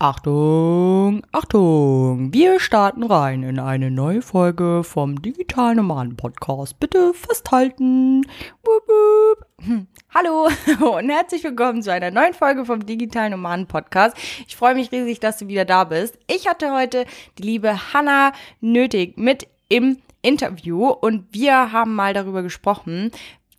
Achtung, Achtung, wir starten rein in eine neue Folge vom Digital Nomaden Podcast. Bitte festhalten. Wup, wup. Hm. Hallo und herzlich willkommen zu einer neuen Folge vom Digital Nomaden Podcast. Ich freue mich riesig, dass du wieder da bist. Ich hatte heute die liebe Hanna nötig mit im Interview und wir haben mal darüber gesprochen,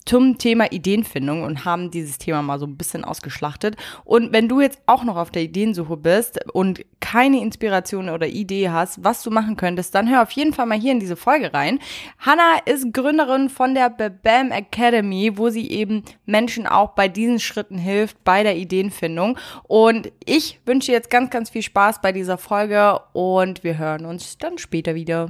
zum Thema Ideenfindung und haben dieses Thema mal so ein bisschen ausgeschlachtet. Und wenn du jetzt auch noch auf der Ideensuche bist und keine Inspiration oder Idee hast, was du machen könntest, dann hör auf jeden Fall mal hier in diese Folge rein. Hanna ist Gründerin von der BAM Academy, wo sie eben Menschen auch bei diesen Schritten hilft, bei der Ideenfindung. Und ich wünsche jetzt ganz, ganz viel Spaß bei dieser Folge und wir hören uns dann später wieder.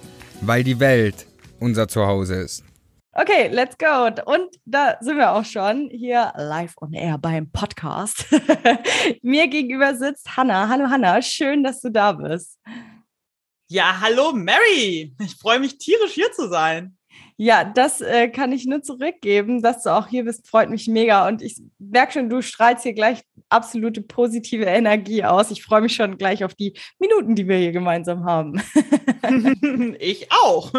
weil die Welt unser Zuhause ist. Okay, let's go. Und da sind wir auch schon hier live on air beim Podcast. Mir gegenüber sitzt Hanna. Hallo Hanna, schön, dass du da bist. Ja, hallo Mary. Ich freue mich tierisch hier zu sein. Ja, das äh, kann ich nur zurückgeben, dass du auch hier bist. Freut mich mega. Und ich merke schon, du strahlst hier gleich absolute positive Energie aus. Ich freue mich schon gleich auf die Minuten, die wir hier gemeinsam haben. ich auch.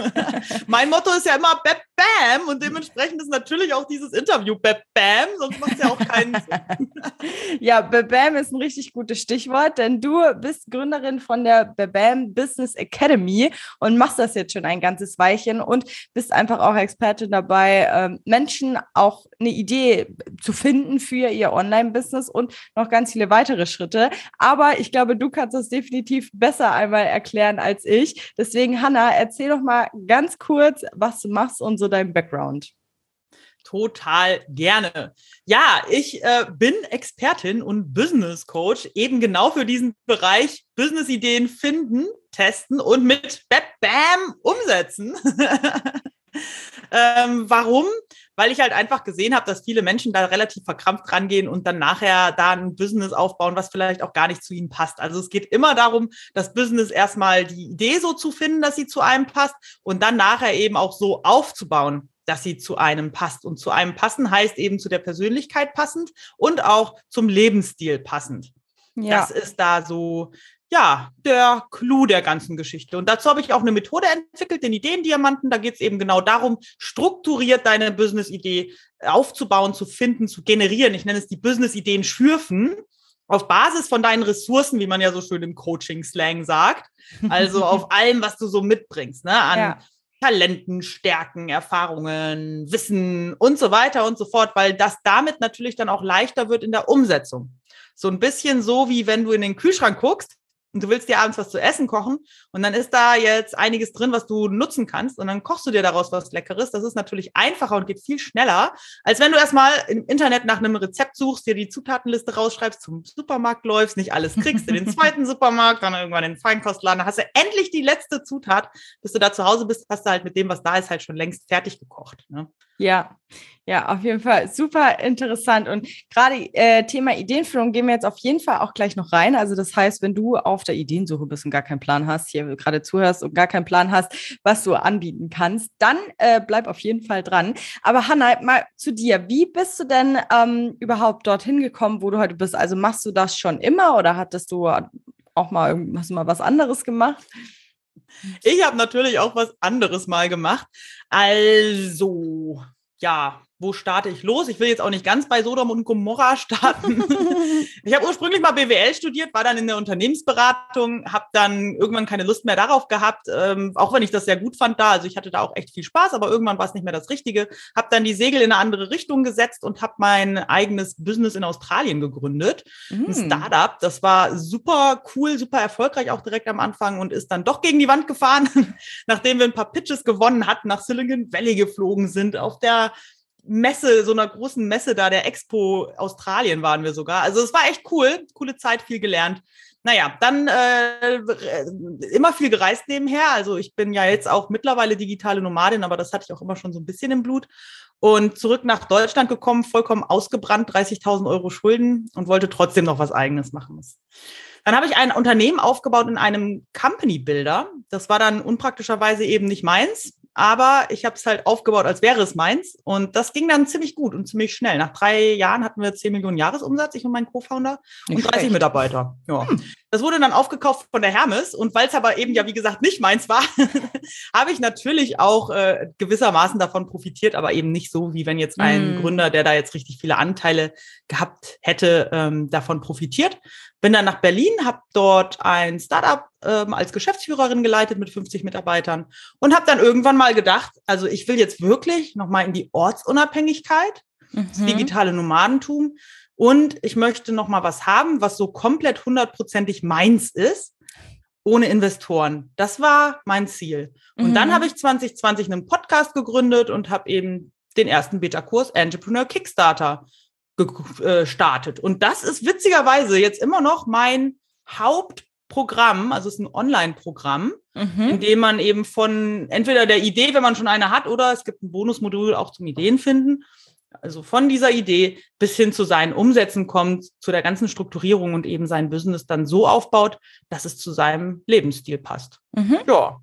mein Motto ist ja immer Beb Bam und dementsprechend ist natürlich auch dieses Interview Beb Bam, sonst macht es ja auch keinen Sinn. ja, Beb Bam ist ein richtig gutes Stichwort, denn du bist Gründerin von der Beb Bam Business Academy und machst das jetzt schon ein ganzes Weilchen und bist einfach auch Expertin dabei, ähm, Menschen auch eine Idee zu finden für ihr Online-Business und noch ganz viele weitere Schritte. Aber ich glaube, du kannst das definitiv besser einmal erklären als ich. Deswegen, Hanna, erzähl doch mal ganz kurz, was du machst und so dein Background. Total gerne. Ja, ich äh, bin Expertin und Business Coach, eben genau für diesen Bereich Business-Ideen finden, testen und mit Bam umsetzen. ähm, warum? weil ich halt einfach gesehen habe, dass viele Menschen da relativ verkrampft rangehen und dann nachher da ein Business aufbauen, was vielleicht auch gar nicht zu ihnen passt. Also es geht immer darum, das Business erstmal die Idee so zu finden, dass sie zu einem passt und dann nachher eben auch so aufzubauen, dass sie zu einem passt. Und zu einem passen heißt eben zu der Persönlichkeit passend und auch zum Lebensstil passend. Ja. Das ist da so ja, der Clou der ganzen Geschichte. Und dazu habe ich auch eine Methode entwickelt, den Ideendiamanten. Da geht es eben genau darum, strukturiert deine Business-Idee aufzubauen, zu finden, zu generieren. Ich nenne es die Business-Ideen schürfen auf Basis von deinen Ressourcen, wie man ja so schön im Coaching-Slang sagt. Also auf allem, was du so mitbringst, ne? An ja. Talenten, Stärken, Erfahrungen, Wissen und so weiter und so fort, weil das damit natürlich dann auch leichter wird in der Umsetzung. So ein bisschen so, wie wenn du in den Kühlschrank guckst und du willst dir abends was zu essen kochen und dann ist da jetzt einiges drin, was du nutzen kannst und dann kochst du dir daraus was Leckeres. Das ist natürlich einfacher und geht viel schneller, als wenn du erstmal im Internet nach einem Rezept suchst, dir die Zutatenliste rausschreibst, zum Supermarkt läufst, nicht alles kriegst, in den zweiten Supermarkt, dann irgendwann in den Feinkostladen, dann hast du endlich die letzte Zutat, bis du da zu Hause bist, hast du halt mit dem, was da ist, halt schon längst fertig gekocht. Ne? Ja, ja, auf jeden Fall super interessant. Und gerade äh, Thema Ideenführung gehen wir jetzt auf jeden Fall auch gleich noch rein. Also das heißt, wenn du auf der Ideensuche bist und gar keinen Plan hast, hier gerade zuhörst und gar keinen Plan hast, was du anbieten kannst, dann äh, bleib auf jeden Fall dran. Aber Hanna, mal zu dir. Wie bist du denn ähm, überhaupt dorthin gekommen, wo du heute bist? Also machst du das schon immer oder hattest du auch mal, hast du mal was anderes gemacht? Ich habe natürlich auch was anderes mal gemacht. Also, ja, wo starte ich los? Ich will jetzt auch nicht ganz bei Sodom und Gomorra starten. ich habe ursprünglich mal BWL studiert, war dann in der Unternehmensberatung, habe dann irgendwann keine Lust mehr darauf gehabt, ähm, auch wenn ich das sehr gut fand da. Also ich hatte da auch echt viel Spaß, aber irgendwann war es nicht mehr das Richtige. Habe dann die Segel in eine andere Richtung gesetzt und habe mein eigenes Business in Australien gegründet. Mm. Ein Startup. Das war super cool, super erfolgreich auch direkt am Anfang und ist dann doch gegen die Wand gefahren, nachdem wir ein paar Pitches gewonnen hatten, nach Silicon Valley geflogen sind, auf der Messe, so einer großen Messe da, der Expo Australien waren wir sogar. Also es war echt cool, coole Zeit, viel gelernt. Naja, dann äh, immer viel gereist nebenher. Also ich bin ja jetzt auch mittlerweile digitale Nomadin, aber das hatte ich auch immer schon so ein bisschen im Blut. Und zurück nach Deutschland gekommen, vollkommen ausgebrannt, 30.000 Euro Schulden und wollte trotzdem noch was eigenes machen. Dann habe ich ein Unternehmen aufgebaut in einem Company Builder. Das war dann unpraktischerweise eben nicht meins aber ich habe es halt aufgebaut, als wäre es meins. Und das ging dann ziemlich gut und ziemlich schnell. Nach drei Jahren hatten wir 10 Millionen Jahresumsatz, ich und mein Co-Founder, und 30 schlecht. Mitarbeiter. Ja. Hm. Das wurde dann aufgekauft von der Hermes. Und weil es aber eben ja, wie gesagt, nicht meins war, habe ich natürlich auch äh, gewissermaßen davon profitiert, aber eben nicht so, wie wenn jetzt ein hm. Gründer, der da jetzt richtig viele Anteile gehabt hätte, ähm, davon profitiert. Bin dann nach Berlin, habe dort ein Startup ähm, als Geschäftsführerin geleitet mit 50 Mitarbeitern und habe dann irgendwann mal gedacht, also ich will jetzt wirklich nochmal in die Ortsunabhängigkeit, mhm. das digitale Nomadentum und ich möchte nochmal was haben, was so komplett hundertprozentig meins ist, ohne Investoren. Das war mein Ziel. Und mhm. dann habe ich 2020 einen Podcast gegründet und habe eben den ersten Beta-Kurs Entrepreneur Kickstarter gestartet. Äh, und das ist witzigerweise jetzt immer noch mein Hauptprogramm, also es ist ein Online-Programm, mhm. in dem man eben von entweder der Idee, wenn man schon eine hat, oder es gibt ein Bonusmodul auch zum Ideenfinden, also von dieser Idee bis hin zu seinen Umsätzen kommt, zu der ganzen Strukturierung und eben sein Business dann so aufbaut, dass es zu seinem Lebensstil passt. Mhm. Ja.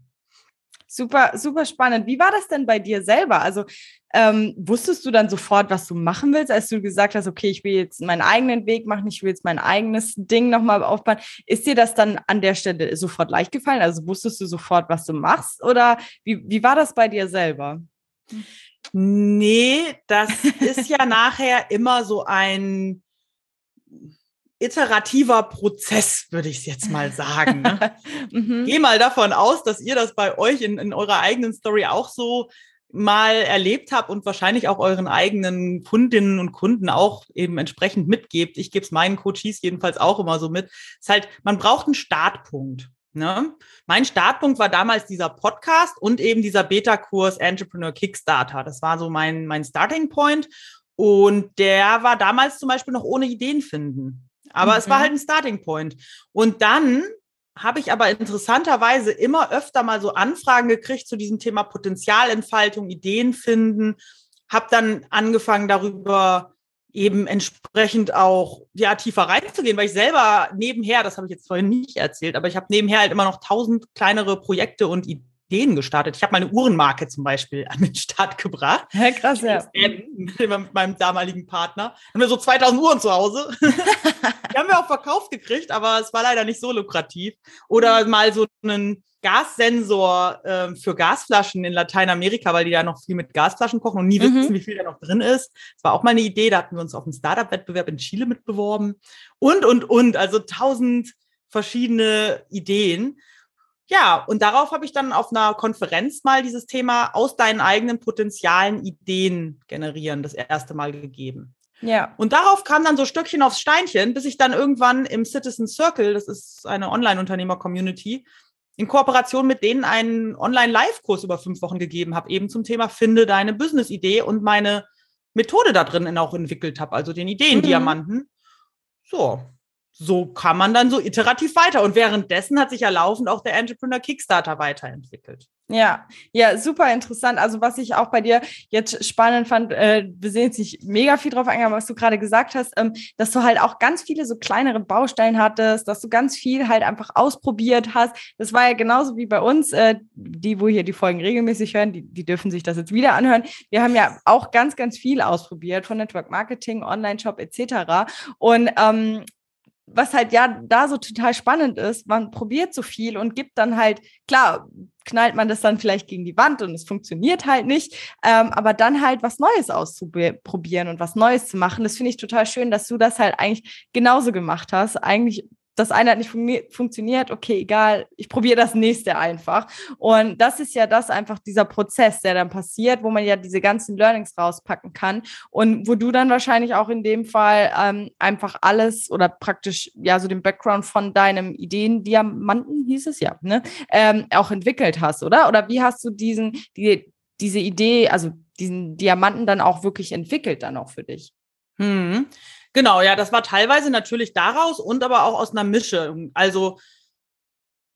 Super, super spannend. Wie war das denn bei dir selber? Also ähm, wusstest du dann sofort, was du machen willst, als du gesagt hast, okay, ich will jetzt meinen eigenen Weg machen, ich will jetzt mein eigenes Ding nochmal aufbauen? Ist dir das dann an der Stelle sofort leicht gefallen? Also wusstest du sofort, was du machst? Oder wie, wie war das bei dir selber? Nee, das ist ja nachher immer so ein iterativer Prozess, würde ich es jetzt mal sagen. Ne? mhm. Geh mal davon aus, dass ihr das bei euch in, in eurer eigenen Story auch so mal erlebt habt und wahrscheinlich auch euren eigenen Kundinnen und Kunden auch eben entsprechend mitgebt. Ich gebe es meinen Coaches jedenfalls auch immer so mit. Es ist halt, man braucht einen Startpunkt. Ne? Mein Startpunkt war damals dieser Podcast und eben dieser Beta-Kurs Entrepreneur Kickstarter. Das war so mein, mein Starting Point. Und der war damals zum Beispiel noch ohne Ideen finden. Aber mhm. es war mhm. halt ein Starting Point. Und dann habe ich aber interessanterweise immer öfter mal so Anfragen gekriegt zu diesem Thema Potenzialentfaltung, Ideen finden, habe dann angefangen darüber eben entsprechend auch ja tiefer reinzugehen, weil ich selber nebenher, das habe ich jetzt vorhin nicht erzählt, aber ich habe nebenher halt immer noch tausend kleinere Projekte und Ideen gestartet. Ich habe meine Uhrenmarke zum Beispiel an den Start gebracht. Ja, krass, ja. Mit meinem damaligen Partner. Haben wir so 2000 Uhren zu Hause. Die haben wir auch verkauft gekriegt, aber es war leider nicht so lukrativ. Oder mhm. mal so einen Gassensor äh, für Gasflaschen in Lateinamerika, weil die ja noch viel mit Gasflaschen kochen und nie mhm. wissen, wie viel da noch drin ist. Das war auch mal eine Idee. Da hatten wir uns auf einem Startup-Wettbewerb in Chile mitbeworben. Und, und, und. Also tausend verschiedene Ideen. Ja, und darauf habe ich dann auf einer Konferenz mal dieses Thema aus deinen eigenen Potenzialen Ideen generieren das erste Mal gegeben. Ja. Und darauf kam dann so Stöckchen aufs Steinchen, bis ich dann irgendwann im Citizen Circle, das ist eine Online-Unternehmer-Community, in Kooperation mit denen einen Online-Live-Kurs über fünf Wochen gegeben habe, eben zum Thema Finde deine Business-Idee und meine Methode da drin auch entwickelt habe, also den Ideendiamanten. Mhm. So, so kann man dann so iterativ weiter. Und währenddessen hat sich ja laufend auch der Entrepreneur Kickstarter weiterentwickelt. Ja, ja, super interessant. Also was ich auch bei dir jetzt spannend fand, äh, wir sehen jetzt nicht mega viel drauf eingehen, was du gerade gesagt hast, ähm, dass du halt auch ganz viele so kleinere Baustellen hattest, dass du ganz viel halt einfach ausprobiert hast. Das war ja genauso wie bei uns, äh, die, wo hier die Folgen regelmäßig hören, die, die dürfen sich das jetzt wieder anhören. Wir haben ja auch ganz, ganz viel ausprobiert von Network Marketing, Online-Shop etc. Und ähm, was halt ja da so total spannend ist, man probiert so viel und gibt dann halt, klar, knallt man das dann vielleicht gegen die Wand und es funktioniert halt nicht, ähm, aber dann halt was Neues auszuprobieren und was Neues zu machen, das finde ich total schön, dass du das halt eigentlich genauso gemacht hast. Eigentlich das eine hat nicht fun funktioniert, okay, egal, ich probiere das nächste einfach. Und das ist ja das einfach dieser Prozess, der dann passiert, wo man ja diese ganzen Learnings rauspacken kann und wo du dann wahrscheinlich auch in dem Fall ähm, einfach alles oder praktisch ja so den Background von deinem Ideendiamanten hieß es ja, ne, ähm, auch entwickelt hast, oder? Oder wie hast du diesen die diese Idee, also diesen Diamanten dann auch wirklich entwickelt, dann auch für dich. Hm. Genau, ja, das war teilweise natürlich daraus und aber auch aus einer Mische. Also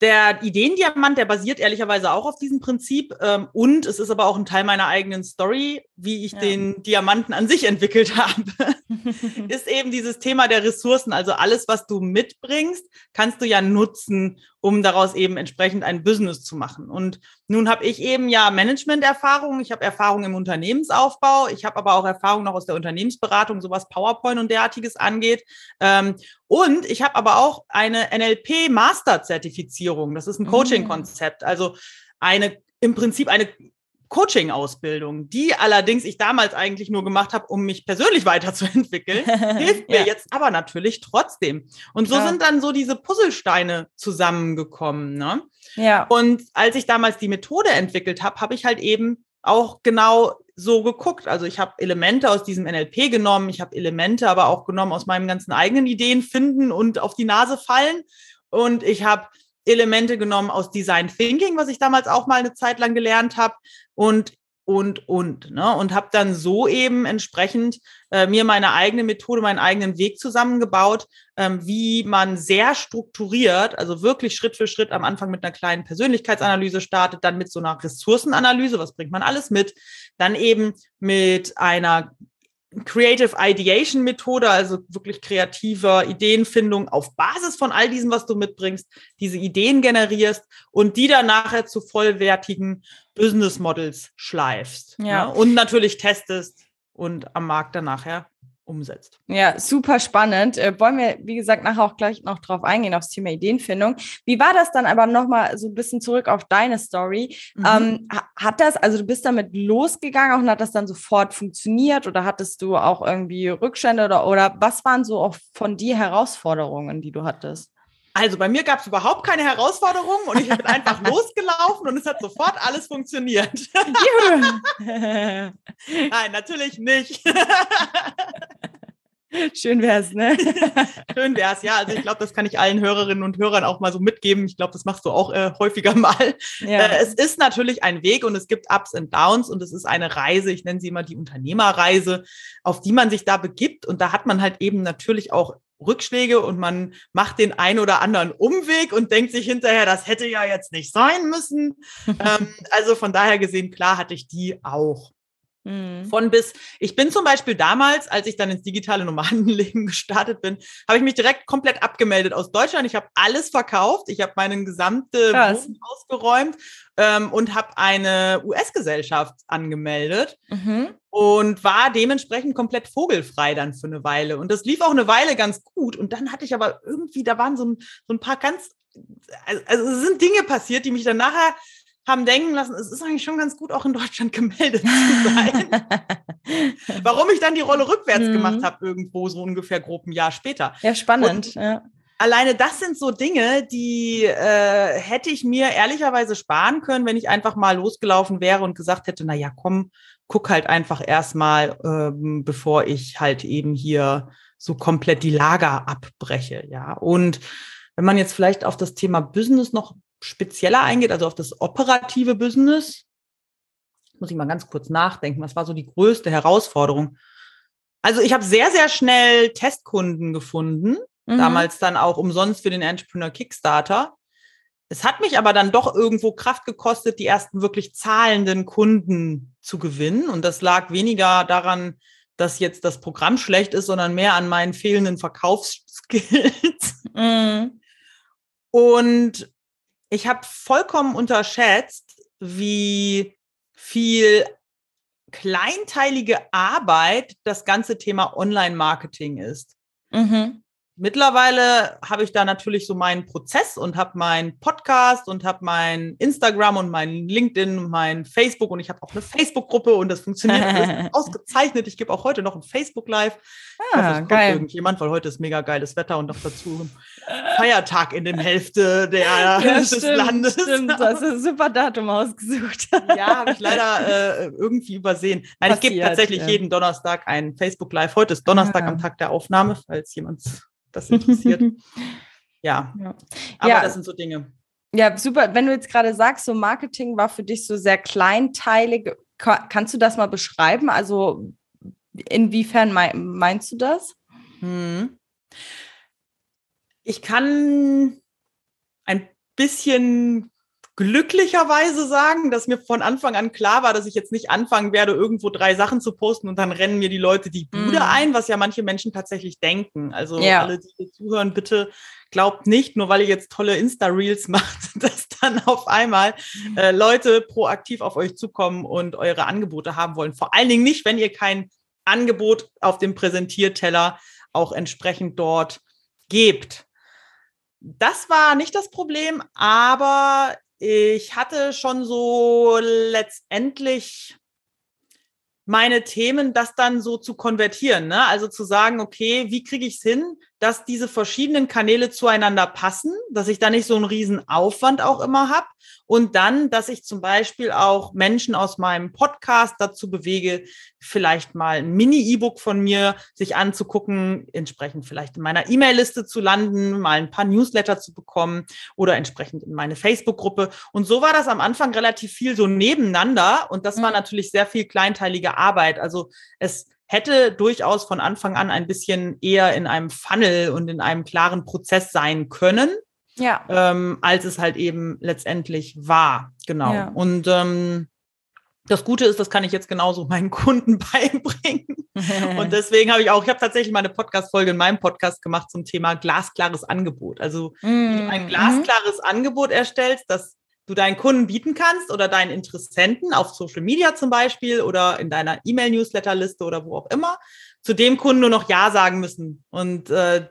der Ideendiamant, der basiert ehrlicherweise auch auf diesem Prinzip. Ähm, und es ist aber auch ein Teil meiner eigenen Story, wie ich ja. den Diamanten an sich entwickelt habe. ist eben dieses Thema der Ressourcen. Also alles, was du mitbringst, kannst du ja nutzen, um daraus eben entsprechend ein Business zu machen. Und nun habe ich eben ja Management-Erfahrung, ich habe Erfahrung im Unternehmensaufbau, ich habe aber auch Erfahrung noch aus der Unternehmensberatung, so was PowerPoint und derartiges angeht. Ähm, und ich habe aber auch eine NLP-Master-Zertifizierung. Das ist ein mm. Coaching-Konzept. Also eine im Prinzip eine Coaching-Ausbildung, die allerdings ich damals eigentlich nur gemacht habe, um mich persönlich weiterzuentwickeln, hilft mir ja. jetzt aber natürlich trotzdem. Und so ja. sind dann so diese Puzzlesteine zusammengekommen. Ne? Ja. Und als ich damals die Methode entwickelt habe, habe ich halt eben auch genau so geguckt. Also ich habe Elemente aus diesem NLP genommen, ich habe Elemente aber auch genommen aus meinem ganzen eigenen Ideen finden und auf die Nase fallen. Und ich habe Elemente genommen aus Design Thinking, was ich damals auch mal eine Zeit lang gelernt habe und und und ne und habe dann so eben entsprechend äh, mir meine eigene Methode, meinen eigenen Weg zusammengebaut, ähm, wie man sehr strukturiert, also wirklich Schritt für Schritt am Anfang mit einer kleinen Persönlichkeitsanalyse startet, dann mit so einer Ressourcenanalyse, was bringt man alles mit, dann eben mit einer Creative Ideation Methode, also wirklich kreativer Ideenfindung auf Basis von all diesem, was du mitbringst, diese Ideen generierst und die dann nachher zu vollwertigen Business Models schleifst. Ja. ja ne? und natürlich testest und am Markt dann nachher umsetzt. Ja, super spannend. Äh, wollen wir, wie gesagt, nachher auch gleich noch drauf eingehen, aufs Thema Ideenfindung. Wie war das dann aber nochmal so ein bisschen zurück auf deine Story? Mhm. Ähm, hat das, also du bist damit losgegangen und hat das dann sofort funktioniert oder hattest du auch irgendwie Rückstände oder, oder was waren so auch von dir Herausforderungen, die du hattest? Also bei mir gab es überhaupt keine Herausforderungen und ich bin einfach losgelaufen und es hat sofort alles funktioniert. Nein, natürlich nicht. Schön wär's, ne? Schön wär's, ja. Also ich glaube, das kann ich allen Hörerinnen und Hörern auch mal so mitgeben. Ich glaube, das machst du auch äh, häufiger mal. Ja. Äh, es ist natürlich ein Weg und es gibt Ups und Downs und es ist eine Reise, ich nenne sie immer die Unternehmerreise, auf die man sich da begibt. Und da hat man halt eben natürlich auch Rückschläge und man macht den ein oder anderen Umweg und denkt sich hinterher, das hätte ja jetzt nicht sein müssen. ähm, also von daher gesehen, klar hatte ich die auch. Mhm. Von bis, ich bin zum Beispiel damals, als ich dann ins digitale Nomadenleben gestartet bin, habe ich mich direkt komplett abgemeldet aus Deutschland. Ich habe alles verkauft. Ich habe meinen gesamte Wohnung ausgeräumt ähm, und habe eine US-Gesellschaft angemeldet mhm. und war dementsprechend komplett vogelfrei dann für eine Weile. Und das lief auch eine Weile ganz gut. Und dann hatte ich aber irgendwie, da waren so ein, so ein paar ganz, also es sind Dinge passiert, die mich dann nachher haben denken lassen, es ist eigentlich schon ganz gut, auch in Deutschland gemeldet zu sein. Warum ich dann die Rolle rückwärts mhm. gemacht habe, irgendwo so ungefähr grob ein Jahr später. Ja, spannend. Ja. Alleine das sind so Dinge, die äh, hätte ich mir ehrlicherweise sparen können, wenn ich einfach mal losgelaufen wäre und gesagt hätte, na ja, komm, guck halt einfach erstmal, ähm, bevor ich halt eben hier so komplett die Lager abbreche, ja. Und wenn man jetzt vielleicht auf das Thema Business noch spezieller eingeht, also auf das operative Business, muss ich mal ganz kurz nachdenken, was war so die größte Herausforderung? Also ich habe sehr, sehr schnell Testkunden gefunden, mhm. damals dann auch umsonst für den Entrepreneur Kickstarter. Es hat mich aber dann doch irgendwo Kraft gekostet, die ersten wirklich zahlenden Kunden zu gewinnen. Und das lag weniger daran, dass jetzt das Programm schlecht ist, sondern mehr an meinen fehlenden Verkaufsskills. Mhm. Und ich habe vollkommen unterschätzt, wie viel kleinteilige Arbeit das ganze Thema Online-Marketing ist. Mhm. Mittlerweile habe ich da natürlich so meinen Prozess und habe meinen Podcast und habe mein Instagram und mein LinkedIn und mein Facebook und ich habe auch eine Facebook-Gruppe und das funktioniert alles ausgezeichnet. Ich gebe auch heute noch ein Facebook Live. Ah, hoffe, geil. irgendjemand, weil heute ist mega geiles Wetter und noch dazu Feiertag in der Hälfte der, ja, des stimmt, Landes. Stimmt, du hast ein super Datum ausgesucht. ja, habe ich leider äh, irgendwie übersehen. Nein, Passiert, ich gebe tatsächlich ja. jeden Donnerstag ein Facebook Live. Heute ist Donnerstag ja. am Tag der Aufnahme, falls jemand das interessiert. ja. aber das sind so Dinge. Ja, super. Wenn du jetzt gerade sagst, so Marketing war für dich so sehr kleinteilig, kannst du das mal beschreiben? Also inwiefern meinst du das? Hm. Ich kann ein bisschen glücklicherweise sagen, dass mir von Anfang an klar war, dass ich jetzt nicht anfangen werde, irgendwo drei Sachen zu posten und dann rennen mir die Leute die Bude mm. ein, was ja manche Menschen tatsächlich denken. Also ja. alle, die hier zuhören, bitte glaubt nicht, nur weil ihr jetzt tolle Insta-Reels macht, dass dann auf einmal mhm. äh, Leute proaktiv auf euch zukommen und eure Angebote haben wollen. Vor allen Dingen nicht, wenn ihr kein Angebot auf dem Präsentierteller auch entsprechend dort gebt. Das war nicht das Problem, aber ich hatte schon so letztendlich meine Themen, das dann so zu konvertieren. Ne? Also zu sagen, okay, wie kriege ich es hin, dass diese verschiedenen Kanäle zueinander passen, dass ich da nicht so einen riesen Aufwand auch immer habe und dann, dass ich zum Beispiel auch Menschen aus meinem Podcast dazu bewege, vielleicht mal ein Mini-E-Book von mir sich anzugucken, entsprechend vielleicht in meiner E-Mail-Liste zu landen, mal ein paar Newsletter zu bekommen oder entsprechend in meine Facebook-Gruppe. Und so war das am Anfang relativ viel so nebeneinander und das war mhm. natürlich sehr viel kleinteilige Arbeit. Also es hätte durchaus von Anfang an ein bisschen eher in einem Funnel und in einem klaren Prozess sein können. Ja. Ähm, als es halt eben letztendlich war. Genau. Ja. Und ähm, das Gute ist, das kann ich jetzt genauso meinen Kunden beibringen. und deswegen habe ich auch, ich habe tatsächlich mal eine Podcast-Folge in meinem Podcast gemacht zum Thema glasklares Angebot. Also mm. wie du ein mhm. glasklares mm. Angebot erstellst, das du deinen Kunden bieten kannst oder deinen Interessenten auf Social Media zum Beispiel oder in deiner E-Mail-Newsletter-Liste oder wo auch immer, zu dem Kunden nur noch Ja sagen müssen und äh,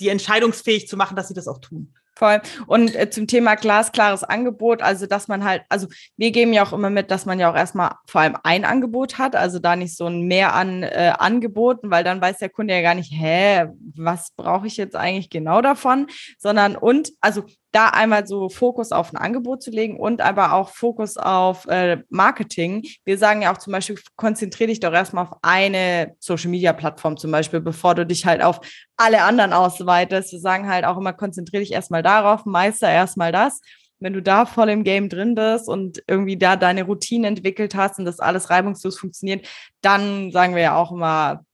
die entscheidungsfähig zu machen, dass sie das auch tun. Voll. Und äh, zum Thema glasklares Angebot, also dass man halt, also wir geben ja auch immer mit, dass man ja auch erstmal vor allem ein Angebot hat, also da nicht so ein Mehr an äh, Angeboten, weil dann weiß der Kunde ja gar nicht, hä, was brauche ich jetzt eigentlich genau davon, sondern und, also da einmal so Fokus auf ein Angebot zu legen und aber auch Fokus auf äh, Marketing. Wir sagen ja auch zum Beispiel, konzentriere dich doch erstmal auf eine Social Media Plattform zum Beispiel, bevor du dich halt auf alle anderen ausweitest. Wir sagen halt auch immer, konzentriere dich erstmal darauf, meister erstmal das. Wenn du da voll im Game drin bist und irgendwie da deine Routine entwickelt hast und das alles reibungslos funktioniert, dann sagen wir ja auch immer,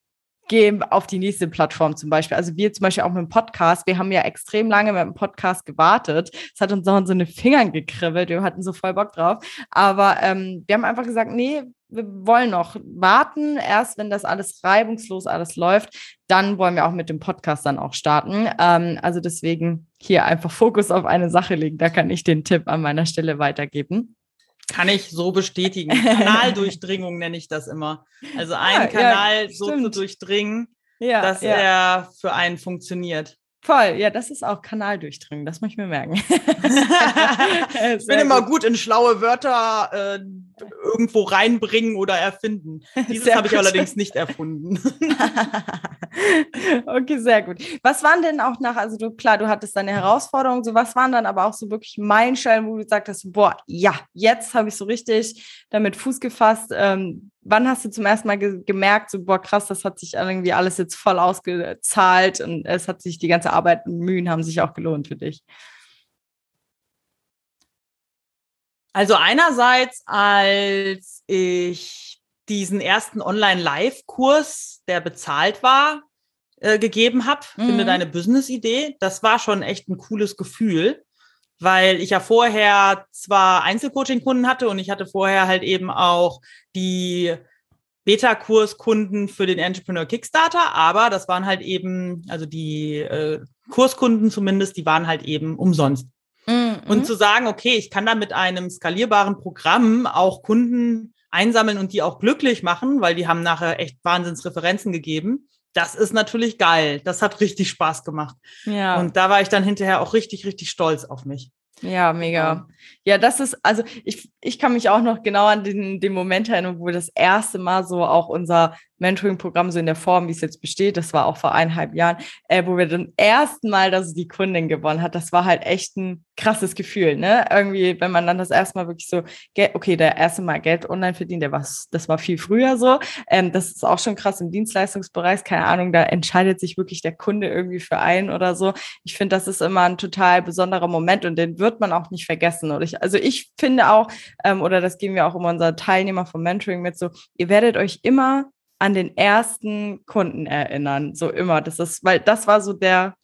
gehen auf die nächste Plattform zum Beispiel. Also wir zum Beispiel auch mit dem Podcast, wir haben ja extrem lange mit dem Podcast gewartet. Es hat uns noch in so eine Fingern gekribbelt, wir hatten so voll Bock drauf. Aber ähm, wir haben einfach gesagt, nee, wir wollen noch warten. Erst wenn das alles reibungslos alles läuft, dann wollen wir auch mit dem Podcast dann auch starten. Ähm, also deswegen hier einfach Fokus auf eine Sache legen. Da kann ich den Tipp an meiner Stelle weitergeben. Kann ich so bestätigen. Kanaldurchdringung nenne ich das immer. Also einen ja, Kanal ja, so zu durchdringen, ja, dass er für einen funktioniert. Voll, ja, das ist auch Kanaldurchdringen, das muss ich mir merken. ich bin immer gut. gut in schlaue Wörter äh, irgendwo reinbringen oder erfinden. Dieses habe ich allerdings nicht erfunden. okay, sehr gut. Was waren denn auch nach, also du, klar, du hattest deine Herausforderungen, so was waren dann aber auch so wirklich Meilensteine, wo du gesagt hast, boah, ja, jetzt habe ich so richtig damit Fuß gefasst. Ähm, wann hast du zum ersten Mal ge gemerkt, so, boah, krass, das hat sich irgendwie alles jetzt voll ausgezahlt und es hat sich, die ganze Arbeit und Mühen haben sich auch gelohnt für dich? Also einerseits, als ich diesen ersten Online-Live-Kurs, der bezahlt war, äh, gegeben habe, mhm. finde deine Business-Idee, das war schon echt ein cooles Gefühl, weil ich ja vorher zwar Einzelcoaching-Kunden hatte und ich hatte vorher halt eben auch die Beta-Kurskunden für den Entrepreneur Kickstarter, aber das waren halt eben, also die äh, Kurskunden zumindest, die waren halt eben umsonst. Mhm. Und zu sagen, okay, ich kann da mit einem skalierbaren Programm auch Kunden einsammeln und die auch glücklich machen, weil die haben nachher echt Wahnsinnsreferenzen gegeben. Das ist natürlich geil. Das hat richtig Spaß gemacht. Ja. Und da war ich dann hinterher auch richtig, richtig stolz auf mich. Ja, mega. Ja, das ist, also ich, ich kann mich auch noch genau an den, den Moment erinnern, wo wir das erste Mal so auch unser Mentoring-Programm so in der Form, wie es jetzt besteht, das war auch vor eineinhalb Jahren, äh, wo wir zum ersten Mal, dass die Kundin gewonnen hat, das war halt echt ein krasses Gefühl, ne? Irgendwie, wenn man dann das erste Mal wirklich so, okay, der erste Mal Geld online verdient, der war, das war viel früher so. Ähm, das ist auch schon krass im Dienstleistungsbereich, keine Ahnung, da entscheidet sich wirklich der Kunde irgendwie für einen oder so. Ich finde, das ist immer ein total besonderer Moment und den wird man auch nicht vergessen. Oder ich, also ich finde auch, ähm, oder das geben wir auch immer unseren Teilnehmer vom Mentoring mit so, ihr werdet euch immer an den ersten Kunden erinnern. So immer. Das ist, weil das war so der,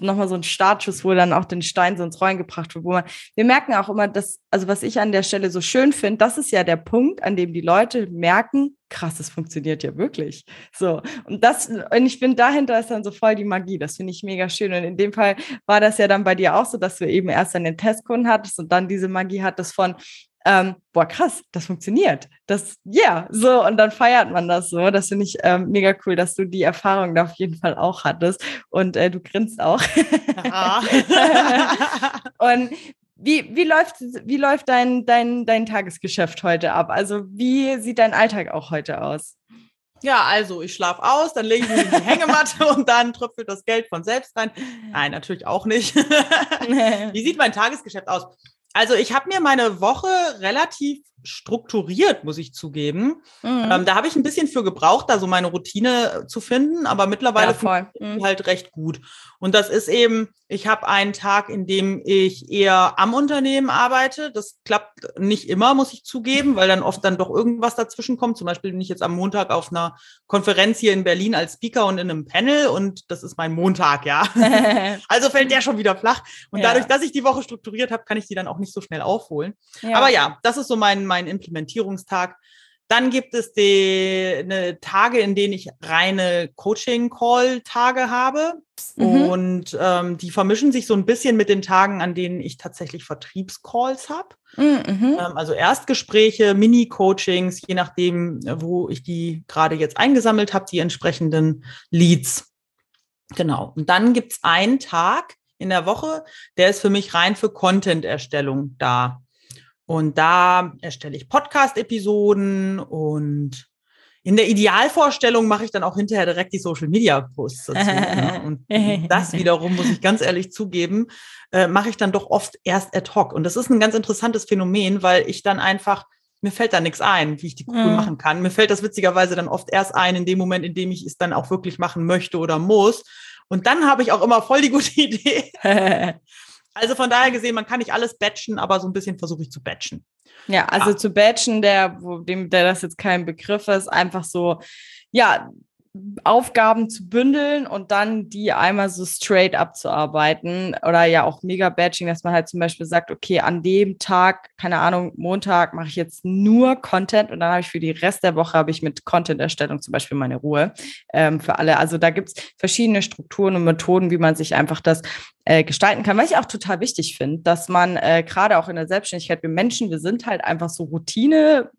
nochmal so ein Startschuss, wo dann auch den Stein so ins Rollen gebracht wird, wo man, wir merken auch immer, dass, also was ich an der Stelle so schön finde, das ist ja der Punkt, an dem die Leute merken, krass, das funktioniert ja wirklich. So. Und das, und ich finde, dahinter ist dann so voll die Magie. Das finde ich mega schön. Und in dem Fall war das ja dann bei dir auch so, dass du eben erst dann den Testkunden hattest und dann diese Magie hattest von, ähm, boah, krass, das funktioniert. Das, ja, yeah, so, und dann feiert man das so. Das finde ich ähm, mega cool, dass du die Erfahrung da auf jeden Fall auch hattest. Und äh, du grinst auch. und wie, wie läuft, wie läuft dein, dein, dein Tagesgeschäft heute ab? Also, wie sieht dein Alltag auch heute aus? Ja, also ich schlafe aus, dann lege ich mich in die Hängematte und dann tröpfelt das Geld von selbst rein. Nein, natürlich auch nicht. Wie sieht mein Tagesgeschäft aus? Also ich habe mir meine Woche relativ strukturiert, muss ich zugeben. Mhm. Ähm, da habe ich ein bisschen für gebraucht, da so meine Routine zu finden, aber mittlerweile ja, mhm. halt recht gut. Und das ist eben, ich habe einen Tag, in dem ich eher am Unternehmen arbeite. Das klappt nicht immer, muss ich zugeben, weil dann oft dann doch irgendwas dazwischen kommt. Zum Beispiel bin ich jetzt am Montag auf einer Konferenz hier in Berlin als Speaker und in einem Panel und das ist mein Montag, ja. also fällt der schon wieder flach. Und ja. dadurch, dass ich die Woche strukturiert habe, kann ich die dann auch nicht so schnell aufholen. Ja. Aber ja, das ist so mein, mein Implementierungstag. Dann gibt es die ne, Tage, in denen ich reine Coaching-Call-Tage habe. Mhm. Und ähm, die vermischen sich so ein bisschen mit den Tagen, an denen ich tatsächlich Vertriebscalls habe. Mhm. Ähm, also Erstgespräche, Mini-Coachings, je nachdem, wo ich die gerade jetzt eingesammelt habe, die entsprechenden Leads. Genau. Und dann gibt es einen Tag in der Woche, der ist für mich rein für Content-Erstellung da. Und da erstelle ich Podcast-Episoden und in der Idealvorstellung mache ich dann auch hinterher direkt die Social Media Posts dazu. ne? Und das wiederum, muss ich ganz ehrlich zugeben, äh, mache ich dann doch oft erst ad hoc. Und das ist ein ganz interessantes Phänomen, weil ich dann einfach, mir fällt da nichts ein, wie ich die cool mhm. machen kann. Mir fällt das witzigerweise dann oft erst ein, in dem Moment, in dem ich es dann auch wirklich machen möchte oder muss. Und dann habe ich auch immer voll die gute Idee. Also von daher gesehen, man kann nicht alles batchen, aber so ein bisschen versuche ich zu batchen. Ja, also ja. zu batchen, der, dem, der das jetzt kein Begriff ist, einfach so, ja, Aufgaben zu bündeln und dann die einmal so straight abzuarbeiten oder ja auch mega Batching, dass man halt zum Beispiel sagt, okay, an dem Tag, keine Ahnung, Montag mache ich jetzt nur Content und dann habe ich für die Rest der Woche habe ich mit Content-Erstellung zum Beispiel meine Ruhe ähm, für alle. Also da gibt es verschiedene Strukturen und Methoden, wie man sich einfach das äh, gestalten kann, was ich auch total wichtig finde, dass man äh, gerade auch in der Selbstständigkeit, wir Menschen, wir sind halt einfach so Routine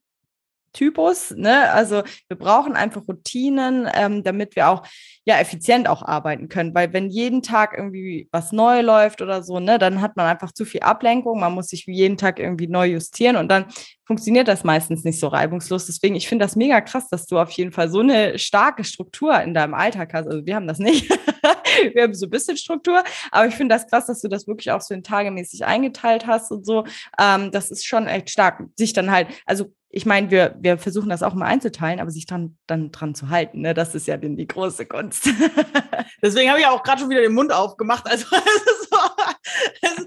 Typus. Ne? Also wir brauchen einfach Routinen, ähm, damit wir auch ja effizient auch arbeiten können. Weil wenn jeden Tag irgendwie was neu läuft oder so, ne, dann hat man einfach zu viel Ablenkung. Man muss sich jeden Tag irgendwie neu justieren und dann funktioniert das meistens nicht so reibungslos. Deswegen, ich finde das mega krass, dass du auf jeden Fall so eine starke Struktur in deinem Alltag hast. Also wir haben das nicht. wir haben so ein bisschen Struktur, aber ich finde das krass, dass du das wirklich auch so in tagemäßig eingeteilt hast und so. Ähm, das ist schon echt stark. Sich dann halt, also ich meine, wir, wir versuchen das auch mal einzuteilen, aber sich dran, dann dran zu halten, ne? das ist ja die große Kunst. Deswegen habe ich auch gerade schon wieder den Mund aufgemacht. Also, so, das,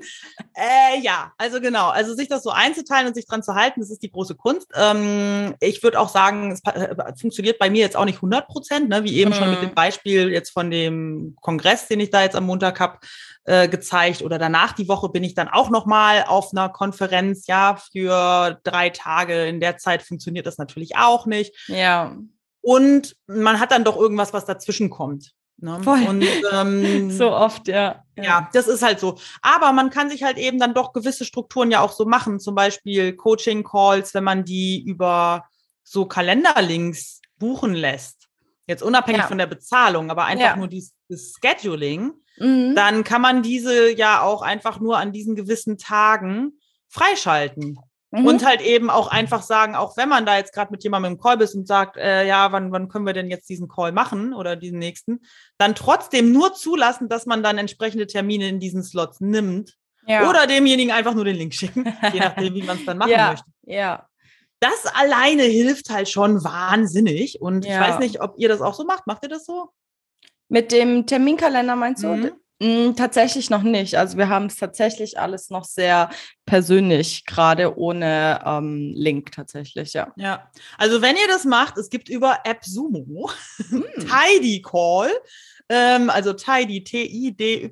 äh, ja, also genau. Also sich das so einzuteilen und sich dran zu halten, das ist die große Kunst. Ähm, ich würde auch sagen, es äh, funktioniert bei mir jetzt auch nicht 100 Prozent, ne? wie eben mhm. schon mit dem mhm. Beispiel jetzt von dem Kongress, den ich da jetzt am Montag habe, äh, gezeigt. Oder danach die Woche bin ich dann auch noch mal auf einer Konferenz, ja, für drei Tage. In der Zeit funktioniert das natürlich auch nicht. Ja. Und man hat dann doch irgendwas, was dazwischen kommt. Ne? Und, ähm, so oft, ja. Ja, das ist halt so. Aber man kann sich halt eben dann doch gewisse Strukturen ja auch so machen. Zum Beispiel Coaching-Calls, wenn man die über so Kalenderlinks buchen lässt. Jetzt unabhängig ja. von der Bezahlung, aber einfach ja. nur dieses, dieses Scheduling. Mhm. Dann kann man diese ja auch einfach nur an diesen gewissen Tagen freischalten. Mhm. Und halt eben auch einfach sagen, auch wenn man da jetzt gerade mit jemandem im Call ist und sagt, äh, ja, wann, wann können wir denn jetzt diesen Call machen oder diesen nächsten, dann trotzdem nur zulassen, dass man dann entsprechende Termine in diesen Slots nimmt. Ja. Oder demjenigen einfach nur den Link schicken, je nachdem, wie man es dann machen ja. möchte. Ja. Das alleine hilft halt schon wahnsinnig. Und ja. ich weiß nicht, ob ihr das auch so macht. Macht ihr das so? Mit dem Terminkalender meinst du? Mhm. Mm, tatsächlich noch nicht. Also wir haben es tatsächlich alles noch sehr persönlich, gerade ohne ähm, Link tatsächlich, ja. Ja, also wenn ihr das macht, es gibt über AppSumo hm. Tidy Call, ähm, also Tidy, T-I-D-Y-C-A-L,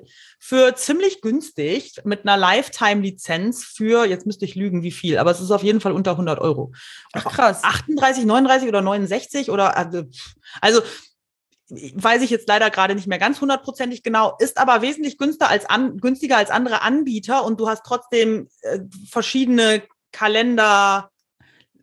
mhm. für ziemlich günstig mit einer Lifetime-Lizenz für, jetzt müsste ich lügen, wie viel, aber es ist auf jeden Fall unter 100 Euro. Ach, krass. 38, 39 oder 69 oder, also, also weiß ich jetzt leider gerade nicht mehr ganz hundertprozentig genau, ist aber wesentlich günstiger als, an, günstiger als andere Anbieter und du hast trotzdem äh, verschiedene Kalender.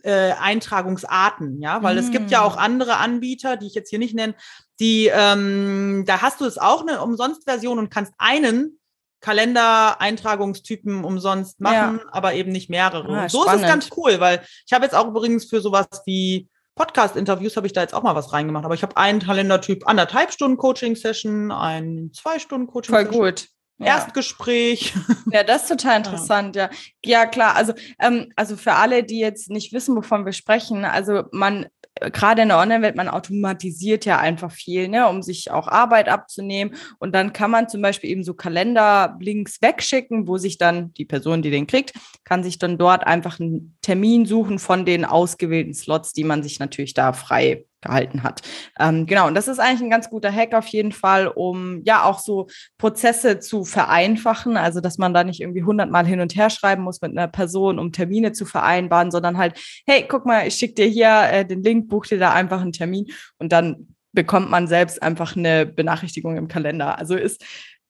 Äh, Eintragungsarten, ja, weil mm. es gibt ja auch mm. andere Anbieter, die ich jetzt hier nicht nenne, die, ähm, da hast du es auch eine Umsonstversion und kannst einen Kalender-Eintragungstypen umsonst machen, ja. aber eben nicht mehrere. Ah, so spannend. ist es ganz cool, weil ich habe jetzt auch übrigens für sowas wie Podcast-Interviews habe ich da jetzt auch mal was reingemacht. Aber ich habe einen Kalendertyp, anderthalb Stunden Coaching-Session, einen zwei Stunden Coaching-Session. Voll gut. Ja. Erstgespräch. Ja, das ist total interessant, ja. Ja, ja klar. Also, ähm, also für alle, die jetzt nicht wissen, wovon wir sprechen, also man gerade in der Online-Welt, man automatisiert ja einfach viel, ne, um sich auch Arbeit abzunehmen. Und dann kann man zum Beispiel eben so Kalender-Links wegschicken, wo sich dann die Person, die den kriegt, kann sich dann dort einfach einen Termin suchen von den ausgewählten Slots, die man sich natürlich da frei gehalten hat. Ähm, genau, und das ist eigentlich ein ganz guter Hack auf jeden Fall, um ja auch so Prozesse zu vereinfachen, also dass man da nicht irgendwie hundertmal hin und her schreiben muss mit einer Person, um Termine zu vereinbaren, sondern halt, hey, guck mal, ich schicke dir hier äh, den Link, buch dir da einfach einen Termin und dann bekommt man selbst einfach eine Benachrichtigung im Kalender. Also ist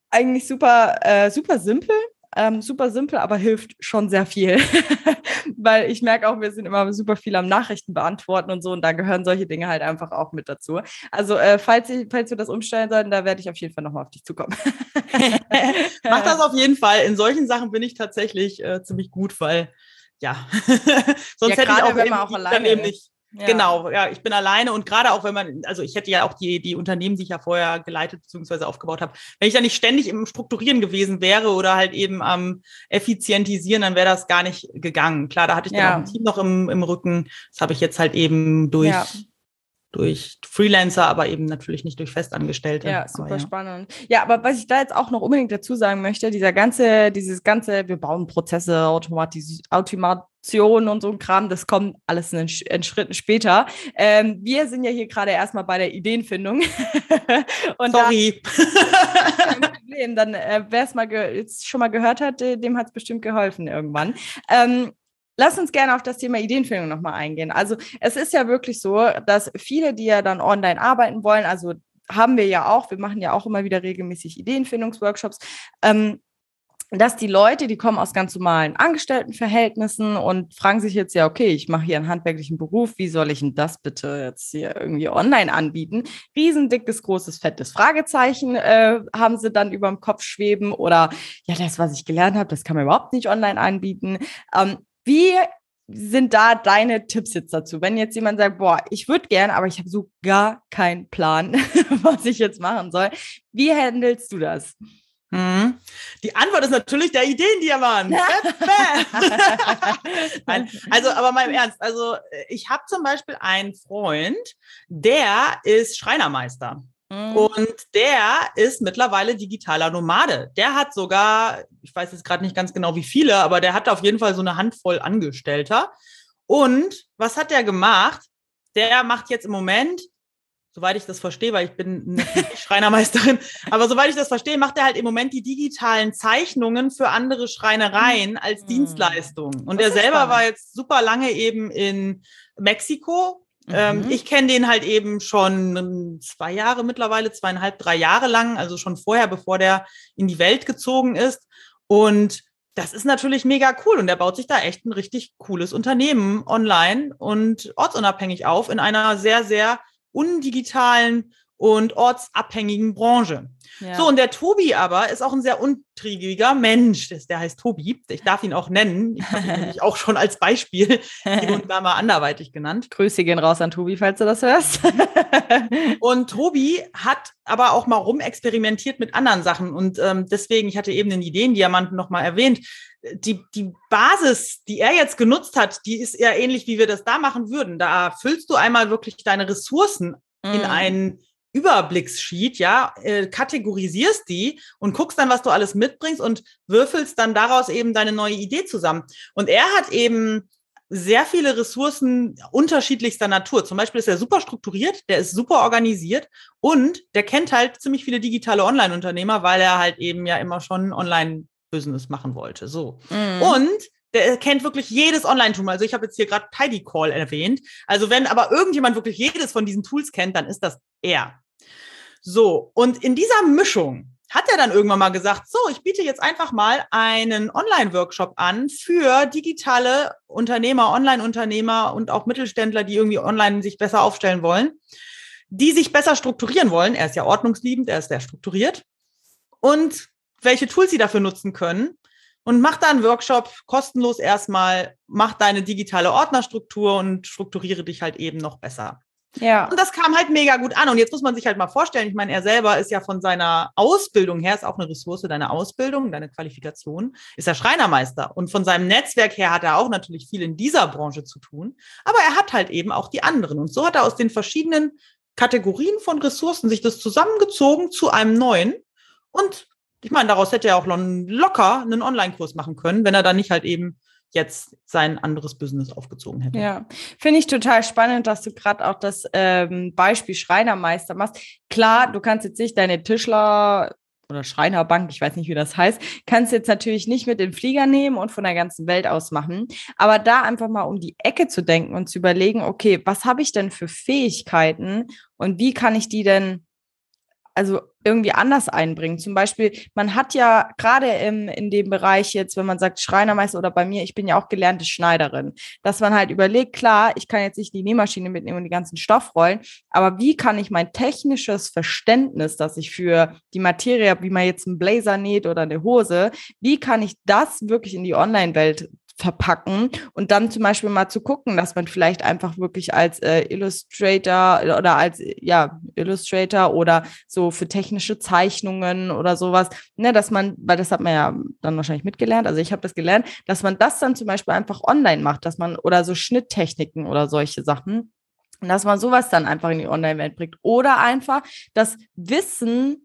eigentlich super, äh, super simpel, ähm, super simpel, aber hilft schon sehr viel. Weil ich merke auch, wir sind immer super viel am Nachrichten beantworten und so und da gehören solche Dinge halt einfach auch mit dazu. Also äh, falls, ich, falls wir das umstellen sollten, da werde ich auf jeden Fall nochmal auf dich zukommen. Mach das auf jeden Fall. In solchen Sachen bin ich tatsächlich äh, ziemlich gut, weil ja, sonst ja, hätte ich auch, eben, auch alleine eben nicht ja. Genau, ja, ich bin alleine und gerade auch wenn man, also ich hätte ja auch die, die Unternehmen, die ich ja vorher geleitet bzw. aufgebaut habe, wenn ich da nicht ständig im Strukturieren gewesen wäre oder halt eben am Effizientisieren, dann wäre das gar nicht gegangen. Klar, da hatte ich ja. dann auch ein Team noch im, im Rücken. Das habe ich jetzt halt eben durch ja durch Freelancer, aber eben natürlich nicht durch Festangestellte. Ja, super ja. spannend. Ja, aber was ich da jetzt auch noch unbedingt dazu sagen möchte, dieser ganze, dieses ganze, wir bauen Prozesse, Automatis Automation und so ein Kram, das kommt alles in, in Schritten später. Ähm, wir sind ja hier gerade erstmal bei der Ideenfindung. Sorry. Da, Problem. Dann, äh, wer es mal jetzt schon mal gehört hat, dem hat es bestimmt geholfen irgendwann. Ähm, Lass uns gerne auf das Thema Ideenfindung nochmal eingehen. Also es ist ja wirklich so, dass viele, die ja dann online arbeiten wollen, also haben wir ja auch, wir machen ja auch immer wieder regelmäßig Ideenfindungsworkshops, ähm, dass die Leute, die kommen aus ganz normalen Angestelltenverhältnissen und fragen sich jetzt ja, okay, ich mache hier einen handwerklichen Beruf, wie soll ich denn das bitte jetzt hier irgendwie online anbieten? Riesendickes, großes, fettes Fragezeichen äh, haben sie dann über dem Kopf schweben oder ja, das, was ich gelernt habe, das kann man überhaupt nicht online anbieten. Ähm, wie sind da deine Tipps jetzt dazu? Wenn jetzt jemand sagt, boah, ich würde gern, aber ich habe so gar keinen Plan, was ich jetzt machen soll. Wie handelst du das? Hm. Die Antwort ist natürlich der Ideendiamant. Nein, also, aber mal im Ernst. Also, ich habe zum Beispiel einen Freund, der ist Schreinermeister. Mhm. Und der ist mittlerweile digitaler Nomade. Der hat sogar, ich weiß jetzt gerade nicht ganz genau wie viele, aber der hat auf jeden Fall so eine Handvoll Angestellter. Und was hat der gemacht? Der macht jetzt im Moment, soweit ich das verstehe, weil ich bin Schreinermeisterin, aber soweit ich das verstehe, macht er halt im Moment die digitalen Zeichnungen für andere Schreinereien als mhm. Dienstleistung. Und er selber spannend. war jetzt super lange eben in Mexiko mhm. ich kenne den halt eben schon zwei Jahre mittlerweile, zweieinhalb, drei Jahre lang, also schon vorher, bevor der in die Welt gezogen ist. Und das ist natürlich mega cool und er baut sich da echt ein richtig cooles Unternehmen online und ortsunabhängig auf in einer sehr, sehr undigitalen und ortsabhängigen Branche. Ja. So, und der Tobi aber ist auch ein sehr untriebiger Mensch. Der heißt Tobi. Ich darf ihn auch nennen. Ich habe ihn nämlich auch schon als Beispiel hier und da mal anderweitig genannt. Grüße gehen raus an Tobi, falls du das hörst. und Tobi hat aber auch mal rumexperimentiert mit anderen Sachen. Und ähm, deswegen, ich hatte eben den Ideendiamanten noch mal erwähnt, die, die Basis, die er jetzt genutzt hat, die ist eher ähnlich, wie wir das da machen würden. Da füllst du einmal wirklich deine Ressourcen mm. in einen Überblickssheet, ja, äh, kategorisierst die und guckst dann, was du alles mitbringst und würfelst dann daraus eben deine neue Idee zusammen. Und er hat eben sehr viele Ressourcen unterschiedlichster Natur. Zum Beispiel ist er super strukturiert, der ist super organisiert und der kennt halt ziemlich viele digitale Online-Unternehmer, weil er halt eben ja immer schon Online-Business machen wollte. So. Mhm. Und der kennt wirklich jedes Online-Tool. Also ich habe jetzt hier gerade Tidy Call erwähnt. Also wenn aber irgendjemand wirklich jedes von diesen Tools kennt, dann ist das er. So, und in dieser Mischung hat er dann irgendwann mal gesagt, so, ich biete jetzt einfach mal einen Online-Workshop an für digitale Unternehmer, Online-Unternehmer und auch Mittelständler, die irgendwie online sich besser aufstellen wollen, die sich besser strukturieren wollen. Er ist ja ordnungsliebend, er ist sehr strukturiert. Und welche Tools sie dafür nutzen können. Und mach da einen Workshop kostenlos erstmal, mach deine digitale Ordnerstruktur und strukturiere dich halt eben noch besser. Ja. Und das kam halt mega gut an. Und jetzt muss man sich halt mal vorstellen, ich meine, er selber ist ja von seiner Ausbildung her, ist auch eine Ressource, deine Ausbildung, deine Qualifikation, ist er Schreinermeister. Und von seinem Netzwerk her hat er auch natürlich viel in dieser Branche zu tun. Aber er hat halt eben auch die anderen. Und so hat er aus den verschiedenen Kategorien von Ressourcen sich das zusammengezogen zu einem neuen. Und ich meine, daraus hätte er auch locker einen Online-Kurs machen können, wenn er dann nicht halt eben jetzt sein anderes Business aufgezogen hätte. Ja, finde ich total spannend, dass du gerade auch das ähm, Beispiel Schreinermeister machst. Klar, du kannst jetzt nicht deine Tischler oder Schreinerbank, ich weiß nicht, wie das heißt, kannst jetzt natürlich nicht mit den Flieger nehmen und von der ganzen Welt aus machen. Aber da einfach mal um die Ecke zu denken und zu überlegen, okay, was habe ich denn für Fähigkeiten und wie kann ich die denn also irgendwie anders einbringen. Zum Beispiel, man hat ja gerade im, in dem Bereich jetzt, wenn man sagt Schreinermeister oder bei mir, ich bin ja auch gelernte Schneiderin, dass man halt überlegt, klar, ich kann jetzt nicht die Nähmaschine mitnehmen und die ganzen Stoffrollen, aber wie kann ich mein technisches Verständnis, das ich für die Materie habe, wie man jetzt einen Blazer näht oder eine Hose, wie kann ich das wirklich in die Online-Welt verpacken und dann zum Beispiel mal zu gucken, dass man vielleicht einfach wirklich als äh, Illustrator oder als ja Illustrator oder so für technische Zeichnungen oder sowas, ne, dass man, weil das hat man ja dann wahrscheinlich mitgelernt, also ich habe das gelernt, dass man das dann zum Beispiel einfach online macht, dass man oder so Schnitttechniken oder solche Sachen, dass man sowas dann einfach in die Online-Welt bringt oder einfach das Wissen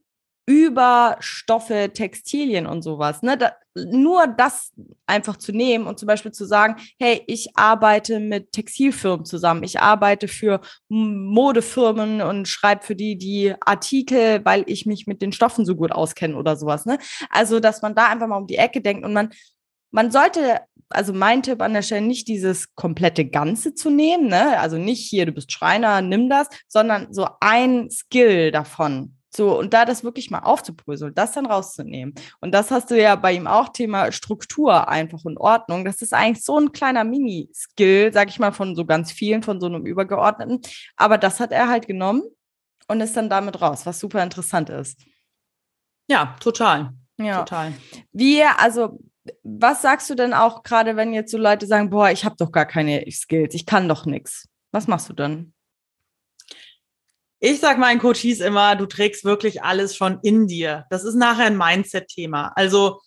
über Stoffe, Textilien und sowas. Ne? Da, nur das einfach zu nehmen und zum Beispiel zu sagen, hey, ich arbeite mit Textilfirmen zusammen, ich arbeite für Modefirmen und schreibe für die die Artikel, weil ich mich mit den Stoffen so gut auskenne oder sowas. Ne? Also, dass man da einfach mal um die Ecke denkt und man man sollte, also mein Tipp an der Stelle, nicht dieses komplette Ganze zu nehmen, ne? Also nicht hier, du bist Schreiner, nimm das, sondern so ein Skill davon so, und da das wirklich mal aufzubröseln, das dann rauszunehmen. Und das hast du ja bei ihm auch, Thema Struktur einfach und Ordnung. Das ist eigentlich so ein kleiner Mini-Skill, sag ich mal, von so ganz vielen, von so einem Übergeordneten. Aber das hat er halt genommen und ist dann damit raus, was super interessant ist. Ja, total. Ja. Total. Wie, also, was sagst du denn auch gerade, wenn jetzt so Leute sagen, boah, ich habe doch gar keine Skills, ich kann doch nichts. Was machst du dann? Ich sag meinen Coaches immer, du trägst wirklich alles schon in dir. Das ist nachher ein Mindset-Thema. Also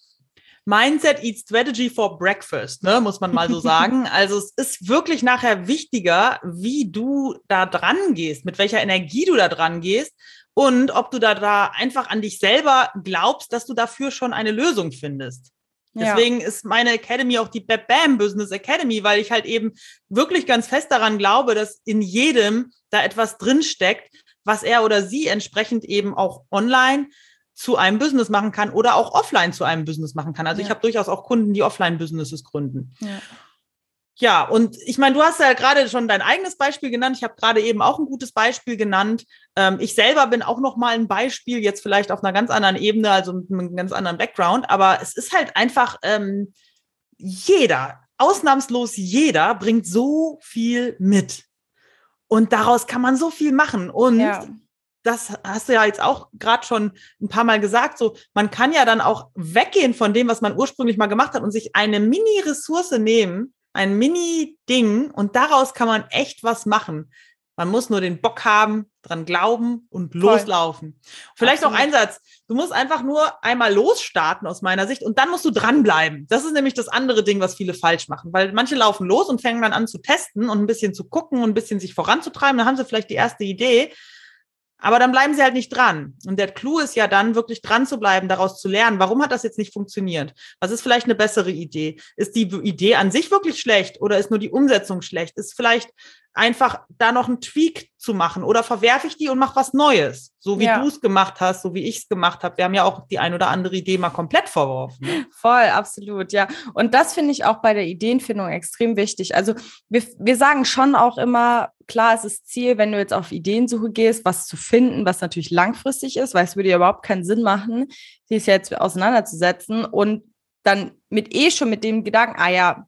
Mindset eats Strategy for Breakfast, ne, muss man mal so sagen. Also es ist wirklich nachher wichtiger, wie du da dran gehst, mit welcher Energie du da dran gehst und ob du da, da einfach an dich selber glaubst, dass du dafür schon eine Lösung findest. Deswegen ja. ist meine Academy auch die Bam Bam Business Academy, weil ich halt eben wirklich ganz fest daran glaube, dass in jedem da etwas drinsteckt, was er oder sie entsprechend eben auch online zu einem Business machen kann oder auch offline zu einem Business machen kann. Also ja. ich habe durchaus auch Kunden, die Offline-Businesses gründen. Ja. Ja, und ich meine, du hast ja gerade schon dein eigenes Beispiel genannt. Ich habe gerade eben auch ein gutes Beispiel genannt. Ähm, ich selber bin auch noch mal ein Beispiel, jetzt vielleicht auf einer ganz anderen Ebene, also mit einem ganz anderen Background. Aber es ist halt einfach ähm, jeder, ausnahmslos jeder, bringt so viel mit. Und daraus kann man so viel machen. Und ja. das hast du ja jetzt auch gerade schon ein paar Mal gesagt, so man kann ja dann auch weggehen von dem, was man ursprünglich mal gemacht hat und sich eine Mini-Ressource nehmen, ein Mini-Ding und daraus kann man echt was machen. Man muss nur den Bock haben, dran glauben und loslaufen. Voll. Vielleicht Absolut. noch ein Satz. Du musst einfach nur einmal losstarten aus meiner Sicht und dann musst du dranbleiben. Das ist nämlich das andere Ding, was viele falsch machen, weil manche laufen los und fangen dann an zu testen und ein bisschen zu gucken und ein bisschen sich voranzutreiben. Dann haben sie vielleicht die erste Idee aber dann bleiben sie halt nicht dran. Und der Clou ist ja dann, wirklich dran zu bleiben, daraus zu lernen. Warum hat das jetzt nicht funktioniert? Was ist vielleicht eine bessere Idee? Ist die Idee an sich wirklich schlecht oder ist nur die Umsetzung schlecht? Ist vielleicht einfach da noch einen Tweak zu machen oder verwerfe ich die und mache was Neues, so wie ja. du es gemacht hast, so wie ich es gemacht habe. Wir haben ja auch die ein oder andere Idee mal komplett verworfen. Voll, absolut, ja. Und das finde ich auch bei der Ideenfindung extrem wichtig. Also wir, wir sagen schon auch immer, klar, es ist Ziel, wenn du jetzt auf Ideensuche gehst, was zu finden, was natürlich langfristig ist, weil es würde ja überhaupt keinen Sinn machen, sich jetzt auseinanderzusetzen und dann mit eh schon mit dem Gedanken, ah ja,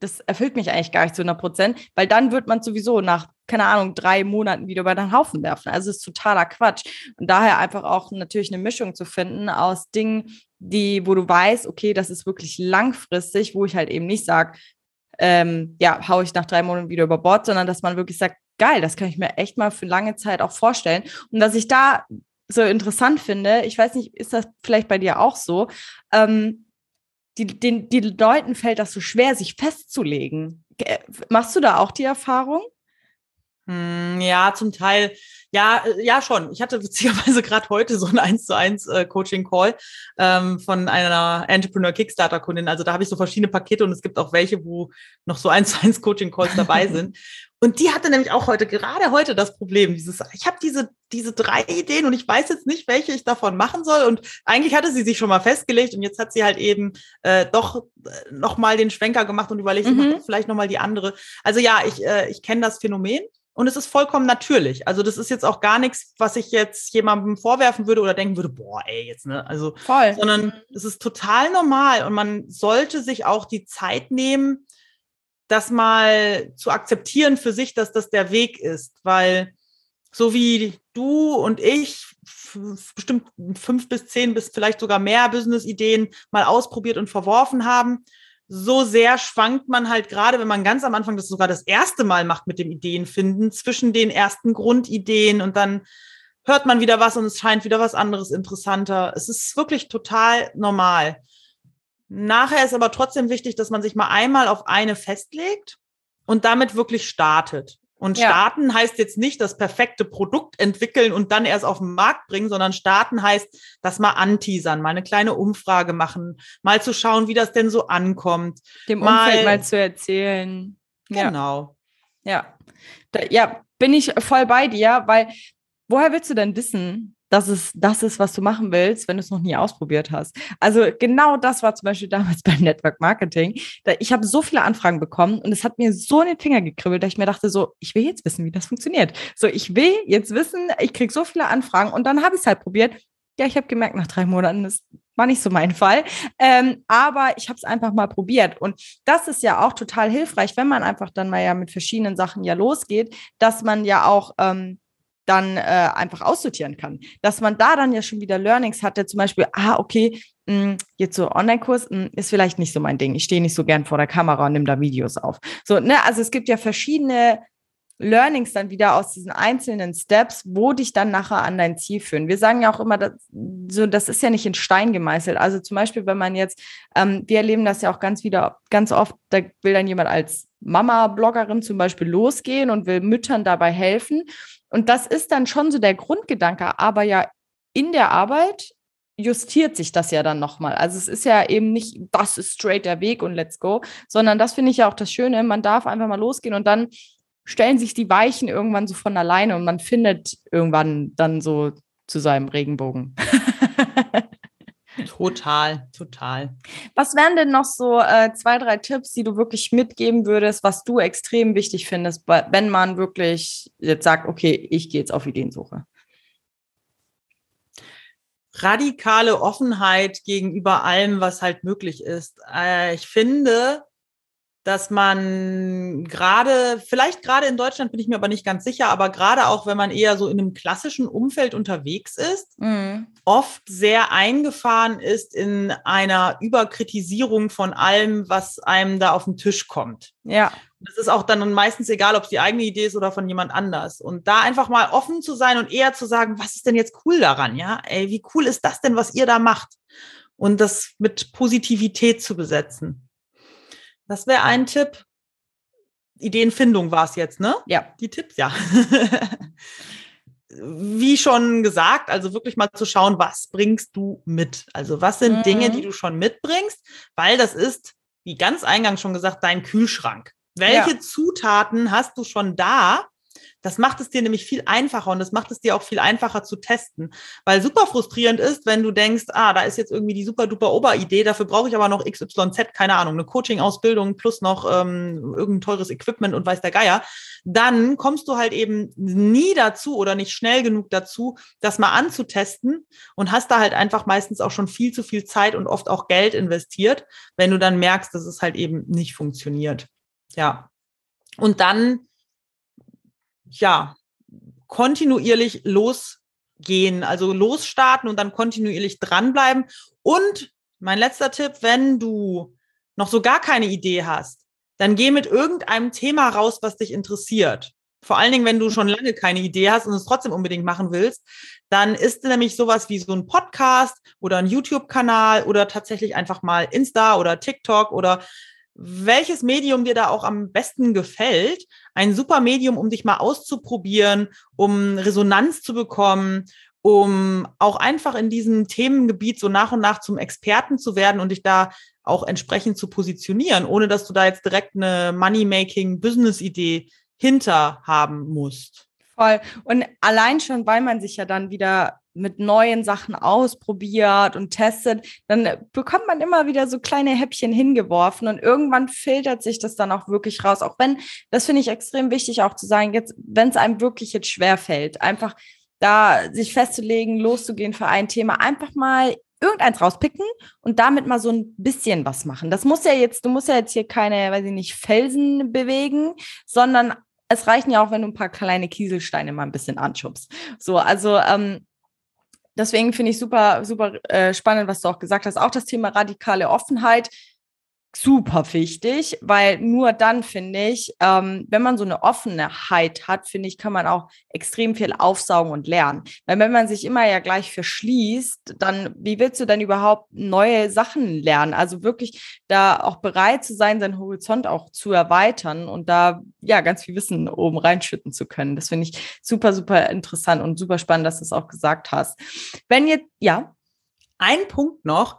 das erfüllt mich eigentlich gar nicht zu 100 Prozent, weil dann wird man sowieso nach, keine Ahnung, drei Monaten wieder über den Haufen werfen. Also es ist totaler Quatsch. Und daher einfach auch natürlich eine Mischung zu finden aus Dingen, die, wo du weißt, okay, das ist wirklich langfristig, wo ich halt eben nicht sage, ähm, ja, hau ich nach drei Monaten wieder über Bord, sondern dass man wirklich sagt, geil, das kann ich mir echt mal für lange Zeit auch vorstellen. Und dass ich da so interessant finde, ich weiß nicht, ist das vielleicht bei dir auch so, ähm, die, den, die Leuten fällt das so schwer, sich festzulegen. Machst du da auch die Erfahrung? Hm, ja, zum Teil. Ja, äh, ja, schon. Ich hatte witzigerweise gerade heute so ein 1 zu 1 äh, Coaching Call ähm, von einer Entrepreneur Kickstarter Kundin. Also da habe ich so verschiedene Pakete und es gibt auch welche, wo noch so 1 zu 1 Coaching Calls dabei sind. Und die hatte nämlich auch heute, gerade heute das Problem, dieses, ich habe diese, diese drei Ideen und ich weiß jetzt nicht, welche ich davon machen soll. Und eigentlich hatte sie sich schon mal festgelegt und jetzt hat sie halt eben äh, doch äh, nochmal den Schwenker gemacht und überlegt, mhm. vielleicht nochmal die andere. Also ja, ich, äh, ich kenne das Phänomen. Und es ist vollkommen natürlich. Also das ist jetzt auch gar nichts, was ich jetzt jemandem vorwerfen würde oder denken würde, boah, ey, jetzt, ne? Also, Voll. sondern es ist total normal und man sollte sich auch die Zeit nehmen, das mal zu akzeptieren für sich, dass das der Weg ist, weil so wie du und ich bestimmt fünf bis zehn bis vielleicht sogar mehr Business-Ideen mal ausprobiert und verworfen haben, so sehr schwankt man halt gerade, wenn man ganz am Anfang das sogar das erste Mal macht mit dem Ideenfinden, zwischen den ersten Grundideen und dann hört man wieder was und es scheint wieder was anderes interessanter. Es ist wirklich total normal. Nachher ist aber trotzdem wichtig, dass man sich mal einmal auf eine festlegt und damit wirklich startet. Und ja. starten heißt jetzt nicht das perfekte Produkt entwickeln und dann erst auf den Markt bringen, sondern starten heißt, das mal anteasern, mal eine kleine Umfrage machen, mal zu schauen, wie das denn so ankommt. Dem mal, Umfeld mal zu erzählen. Genau. Ja. Ja. Da, ja, bin ich voll bei dir, weil woher willst du denn wissen, dass es das ist, was du machen willst, wenn du es noch nie ausprobiert hast. Also genau das war zum Beispiel damals beim Network Marketing. ich habe so viele Anfragen bekommen und es hat mir so in den Finger gekribbelt, dass ich mir dachte, so, ich will jetzt wissen, wie das funktioniert. So, ich will jetzt wissen, ich kriege so viele Anfragen und dann habe ich es halt probiert. Ja, ich habe gemerkt, nach drei Monaten, das war nicht so mein Fall. Ähm, aber ich habe es einfach mal probiert. Und das ist ja auch total hilfreich, wenn man einfach dann mal ja mit verschiedenen Sachen ja losgeht, dass man ja auch ähm, dann äh, einfach aussortieren kann. Dass man da dann ja schon wieder Learnings hatte, zum Beispiel, ah, okay, mh, hm, jetzt so Online-Kurs hm, ist vielleicht nicht so mein Ding. Ich stehe nicht so gern vor der Kamera und nehme da Videos auf. So, ne, also es gibt ja verschiedene Learnings dann wieder aus diesen einzelnen Steps, wo dich dann nachher an dein Ziel führen. Wir sagen ja auch immer, dass, so, das ist ja nicht in Stein gemeißelt. Also zum Beispiel, wenn man jetzt, ähm, wir erleben das ja auch ganz wieder, ganz oft, da will dann jemand als Mama-Bloggerin zum Beispiel losgehen und will Müttern dabei helfen. Und das ist dann schon so der Grundgedanke, aber ja in der Arbeit justiert sich das ja dann nochmal. Also es ist ja eben nicht, das ist straight der Weg und let's go, sondern das finde ich ja auch das Schöne, man darf einfach mal losgehen und dann stellen sich die Weichen irgendwann so von alleine und man findet irgendwann dann so zu seinem Regenbogen. Total, total. Was wären denn noch so äh, zwei, drei Tipps, die du wirklich mitgeben würdest, was du extrem wichtig findest, wenn man wirklich jetzt sagt, okay, ich gehe jetzt auf Ideensuche? Radikale Offenheit gegenüber allem, was halt möglich ist. Äh, ich finde, dass man gerade, vielleicht gerade in Deutschland bin ich mir aber nicht ganz sicher, aber gerade auch wenn man eher so in einem klassischen Umfeld unterwegs ist, mhm. Oft sehr eingefahren ist in einer Überkritisierung von allem, was einem da auf den Tisch kommt. Ja. Das ist auch dann meistens egal, ob es die eigene Idee ist oder von jemand anders. Und da einfach mal offen zu sein und eher zu sagen, was ist denn jetzt cool daran? Ja, ey, wie cool ist das denn, was ihr da macht? Und das mit Positivität zu besetzen. Das wäre ein Tipp. Ideenfindung war es jetzt, ne? Ja. Die Tipps, ja. Wie schon gesagt, also wirklich mal zu schauen, was bringst du mit? Also was sind mhm. Dinge, die du schon mitbringst? Weil das ist, wie ganz eingangs schon gesagt, dein Kühlschrank. Welche ja. Zutaten hast du schon da, das macht es dir nämlich viel einfacher und das macht es dir auch viel einfacher zu testen. Weil super frustrierend ist, wenn du denkst, ah, da ist jetzt irgendwie die super duper Oberidee, dafür brauche ich aber noch XYZ, keine Ahnung, eine Coaching-Ausbildung plus noch ähm, irgendein teures Equipment und weiß der Geier. Dann kommst du halt eben nie dazu oder nicht schnell genug dazu, das mal anzutesten und hast da halt einfach meistens auch schon viel zu viel Zeit und oft auch Geld investiert, wenn du dann merkst, dass es halt eben nicht funktioniert. Ja. Und dann ja, kontinuierlich losgehen, also losstarten und dann kontinuierlich dranbleiben. Und mein letzter Tipp, wenn du noch so gar keine Idee hast, dann geh mit irgendeinem Thema raus, was dich interessiert. Vor allen Dingen, wenn du schon lange keine Idee hast und es trotzdem unbedingt machen willst, dann ist nämlich sowas wie so ein Podcast oder ein YouTube-Kanal oder tatsächlich einfach mal Insta oder TikTok oder welches Medium dir da auch am besten gefällt. Ein super Medium, um dich mal auszuprobieren, um Resonanz zu bekommen, um auch einfach in diesem Themengebiet so nach und nach zum Experten zu werden und dich da auch entsprechend zu positionieren, ohne dass du da jetzt direkt eine Money-Making-Business-Idee hinter haben musst. Voll. Und allein schon, weil man sich ja dann wieder mit neuen Sachen ausprobiert und testet, dann bekommt man immer wieder so kleine Häppchen hingeworfen und irgendwann filtert sich das dann auch wirklich raus. Auch wenn, das finde ich extrem wichtig auch zu sagen, jetzt, wenn es einem wirklich jetzt schwer fällt, einfach da sich festzulegen, loszugehen für ein Thema, einfach mal irgendeins rauspicken und damit mal so ein bisschen was machen. Das muss ja jetzt, du musst ja jetzt hier keine, weiß ich nicht, Felsen bewegen, sondern es reichen ja auch, wenn du ein paar kleine Kieselsteine mal ein bisschen anschubst. So, also ähm, deswegen finde ich super, super äh, spannend, was du auch gesagt hast. Auch das Thema radikale Offenheit super wichtig, weil nur dann finde ich, ähm, wenn man so eine Offenheit hat, finde ich, kann man auch extrem viel aufsaugen und lernen. Weil wenn man sich immer ja gleich verschließt, dann wie willst du dann überhaupt neue Sachen lernen? Also wirklich da auch bereit zu sein, seinen Horizont auch zu erweitern und da ja ganz viel Wissen oben reinschütten zu können. Das finde ich super, super interessant und super spannend, dass du es auch gesagt hast. Wenn jetzt, ja. Ein Punkt noch,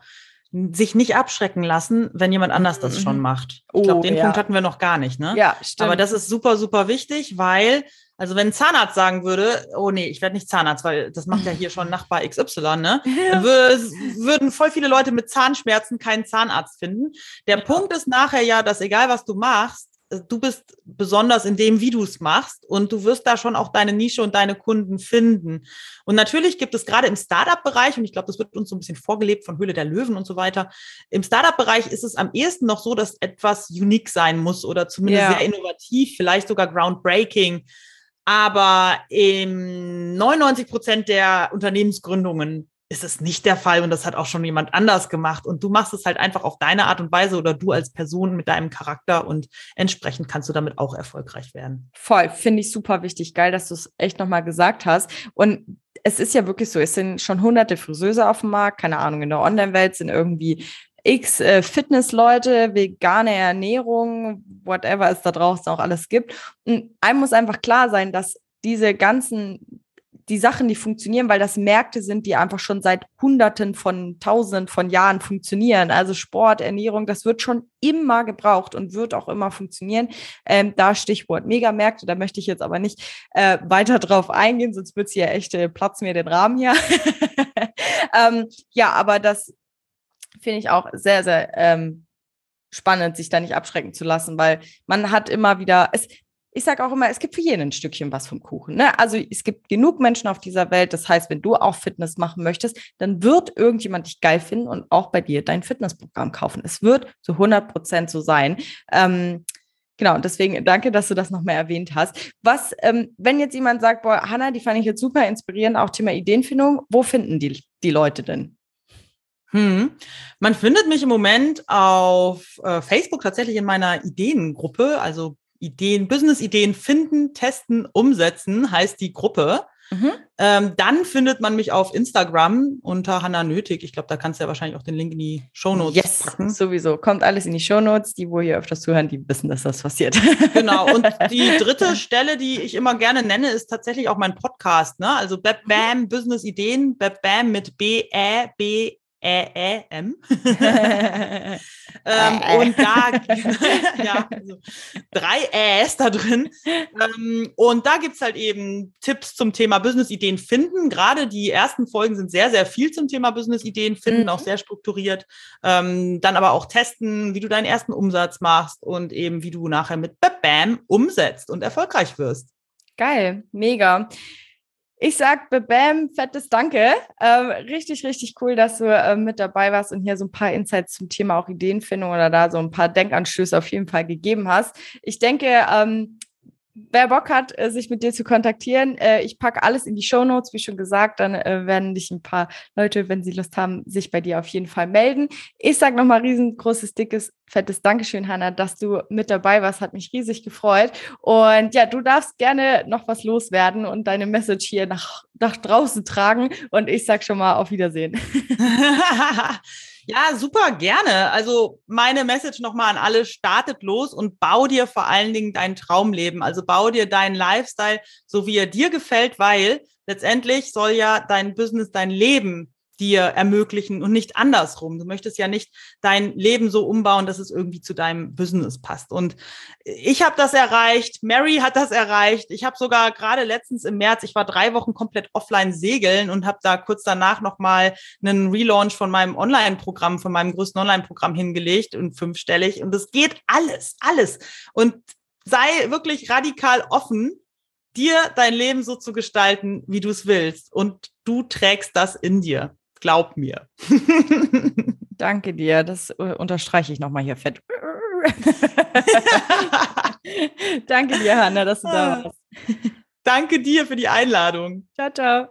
sich nicht abschrecken lassen, wenn jemand anders das schon mhm. macht. Ich glaube, oh, den ja. Punkt hatten wir noch gar nicht, ne? Ja, stimmt. Aber das ist super, super wichtig, weil, also wenn ein Zahnarzt sagen würde, oh nee, ich werde nicht Zahnarzt, weil das macht ja hier schon Nachbar XY, ne? Dann würden voll viele Leute mit Zahnschmerzen keinen Zahnarzt finden. Der ja. Punkt ist nachher ja, dass egal was du machst, du bist besonders in dem, wie du es machst und du wirst da schon auch deine Nische und deine Kunden finden. Und natürlich gibt es gerade im Startup-Bereich, und ich glaube, das wird uns so ein bisschen vorgelebt von Höhle der Löwen und so weiter, im Startup-Bereich ist es am ehesten noch so, dass etwas unique sein muss oder zumindest yeah. sehr innovativ, vielleicht sogar groundbreaking. Aber im 99 Prozent der Unternehmensgründungen ist es nicht der Fall und das hat auch schon jemand anders gemacht und du machst es halt einfach auf deine Art und Weise oder du als Person mit deinem Charakter und entsprechend kannst du damit auch erfolgreich werden. Voll, finde ich super wichtig. Geil, dass du es echt nochmal gesagt hast. Und es ist ja wirklich so, es sind schon hunderte Friseuse auf dem Markt, keine Ahnung, in der Online-Welt sind irgendwie x äh, Fitnessleute, vegane Ernährung, whatever es da draußen auch alles gibt. Und einem muss einfach klar sein, dass diese ganzen die Sachen, die funktionieren, weil das Märkte sind, die einfach schon seit Hunderten von Tausenden von Jahren funktionieren. Also Sport, Ernährung, das wird schon immer gebraucht und wird auch immer funktionieren. Ähm, da Stichwort Megamärkte, da möchte ich jetzt aber nicht äh, weiter drauf eingehen, sonst wird es hier echt äh, Platz mir den Rahmen hier. ähm, ja, aber das finde ich auch sehr, sehr ähm, spannend, sich da nicht abschrecken zu lassen, weil man hat immer wieder, es, ich sage auch immer, es gibt für jeden ein Stückchen was vom Kuchen. Ne? Also es gibt genug Menschen auf dieser Welt. Das heißt, wenn du auch Fitness machen möchtest, dann wird irgendjemand dich geil finden und auch bei dir dein Fitnessprogramm kaufen. Es wird zu 100 Prozent so sein. Ähm, Genau, deswegen danke, dass du das nochmal erwähnt hast. Was, ähm, wenn jetzt jemand sagt, boah, Hanna, die fand ich jetzt super inspirierend, auch Thema Ideenfindung, wo finden die, die Leute denn? Hm. Man findet mich im Moment auf äh, Facebook tatsächlich in meiner Ideengruppe, also Ideen, Business-Ideen finden, testen, umsetzen heißt die Gruppe. Mhm. Ähm, dann findet man mich auf Instagram unter Hanna Nötig. Ich glaube, da kannst du ja wahrscheinlich auch den Link in die Shownotes yes, packen. sowieso. Kommt alles in die Shownotes. Die, wo hier öfters zuhören, die wissen, dass das passiert. Genau. Und die dritte Stelle, die ich immer gerne nenne, ist tatsächlich auch mein Podcast. Ne? Also Bam Bam Business Ideen, Bam Bam mit B-E-B e Ä, Ä, M. ähm, und da, ja, also drei Äs da drin. Ähm, und da gibt es halt eben Tipps zum Thema Business-Ideen finden. Gerade die ersten Folgen sind sehr, sehr viel zum Thema Business-Ideen finden, mhm. auch sehr strukturiert. Ähm, dann aber auch testen, wie du deinen ersten Umsatz machst und eben wie du nachher mit Bam umsetzt und erfolgreich wirst. Geil, mega. Ich sag Bam, fettes Danke. Ähm, richtig, richtig cool, dass du äh, mit dabei warst und hier so ein paar Insights zum Thema auch Ideenfindung oder da so ein paar Denkanstöße auf jeden Fall gegeben hast. Ich denke, ähm, wer Bock hat, äh, sich mit dir zu kontaktieren, äh, ich packe alles in die Show Notes, wie schon gesagt. Dann äh, werden dich ein paar Leute, wenn sie Lust haben, sich bei dir auf jeden Fall melden. Ich sage nochmal riesengroßes, dickes, fettes Dankeschön, Hanna, dass du mit dabei warst. Hat mich riesig gefreut. Und ja, du darfst gerne noch was loswerden und deine Message hier nach, nach draußen tragen. Und ich sage schon mal auf Wiedersehen. Ja, super gerne. Also meine Message nochmal an alle, startet los und bau dir vor allen Dingen dein Traumleben. Also bau dir deinen Lifestyle, so wie er dir gefällt, weil letztendlich soll ja dein Business, dein Leben dir ermöglichen und nicht andersrum. Du möchtest ja nicht dein Leben so umbauen, dass es irgendwie zu deinem Business passt. Und ich habe das erreicht, Mary hat das erreicht. Ich habe sogar gerade letztens im März, ich war drei Wochen komplett offline segeln und habe da kurz danach nochmal einen Relaunch von meinem Online-Programm, von meinem größten Online-Programm hingelegt und fünfstellig. Und es geht alles, alles. Und sei wirklich radikal offen, dir dein Leben so zu gestalten, wie du es willst. Und du trägst das in dir. Glaub mir. Danke dir. Das äh, unterstreiche ich nochmal hier fett. Danke dir, Hanna, dass du da warst. Danke dir für die Einladung. Ciao, ciao.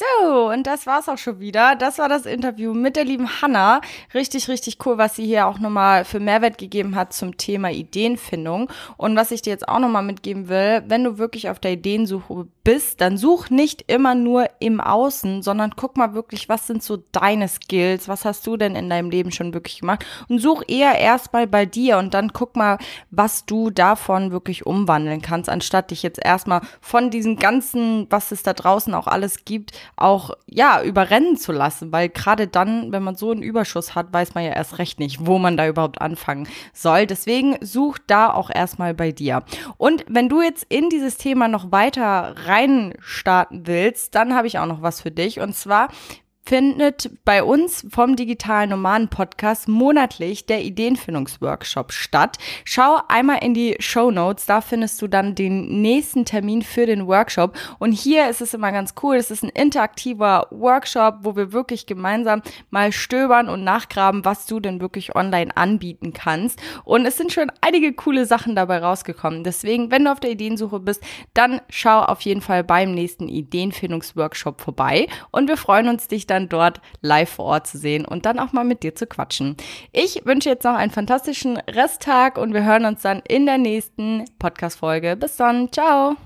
So, und das war's auch schon wieder. Das war das Interview mit der lieben Hanna. Richtig, richtig cool, was sie hier auch nochmal für Mehrwert gegeben hat zum Thema Ideenfindung. Und was ich dir jetzt auch nochmal mitgeben will, wenn du wirklich auf der Ideensuche bist, dann such nicht immer nur im Außen, sondern guck mal wirklich, was sind so deine Skills? Was hast du denn in deinem Leben schon wirklich gemacht? Und such eher erstmal bei dir und dann guck mal, was du davon wirklich umwandeln kannst, anstatt dich jetzt erstmal von diesem ganzen, was es da draußen auch alles gibt, auch ja überrennen zu lassen, weil gerade dann, wenn man so einen Überschuss hat, weiß man ja erst recht nicht, wo man da überhaupt anfangen soll. Deswegen such da auch erstmal bei dir. Und wenn du jetzt in dieses Thema noch weiter rein starten willst, dann habe ich auch noch was für dich und zwar findet bei uns vom Digitalen Nomaden Podcast monatlich der Ideenfindungsworkshop statt. Schau einmal in die Show Notes, da findest du dann den nächsten Termin für den Workshop. Und hier ist es immer ganz cool, es ist ein interaktiver Workshop, wo wir wirklich gemeinsam mal stöbern und nachgraben, was du denn wirklich online anbieten kannst. Und es sind schon einige coole Sachen dabei rausgekommen. Deswegen, wenn du auf der Ideensuche bist, dann schau auf jeden Fall beim nächsten Ideenfindungsworkshop vorbei. Und wir freuen uns, dich dann dort live vor Ort zu sehen und dann auch mal mit dir zu quatschen. Ich wünsche jetzt noch einen fantastischen Resttag und wir hören uns dann in der nächsten Podcast-Folge. Bis dann. Ciao.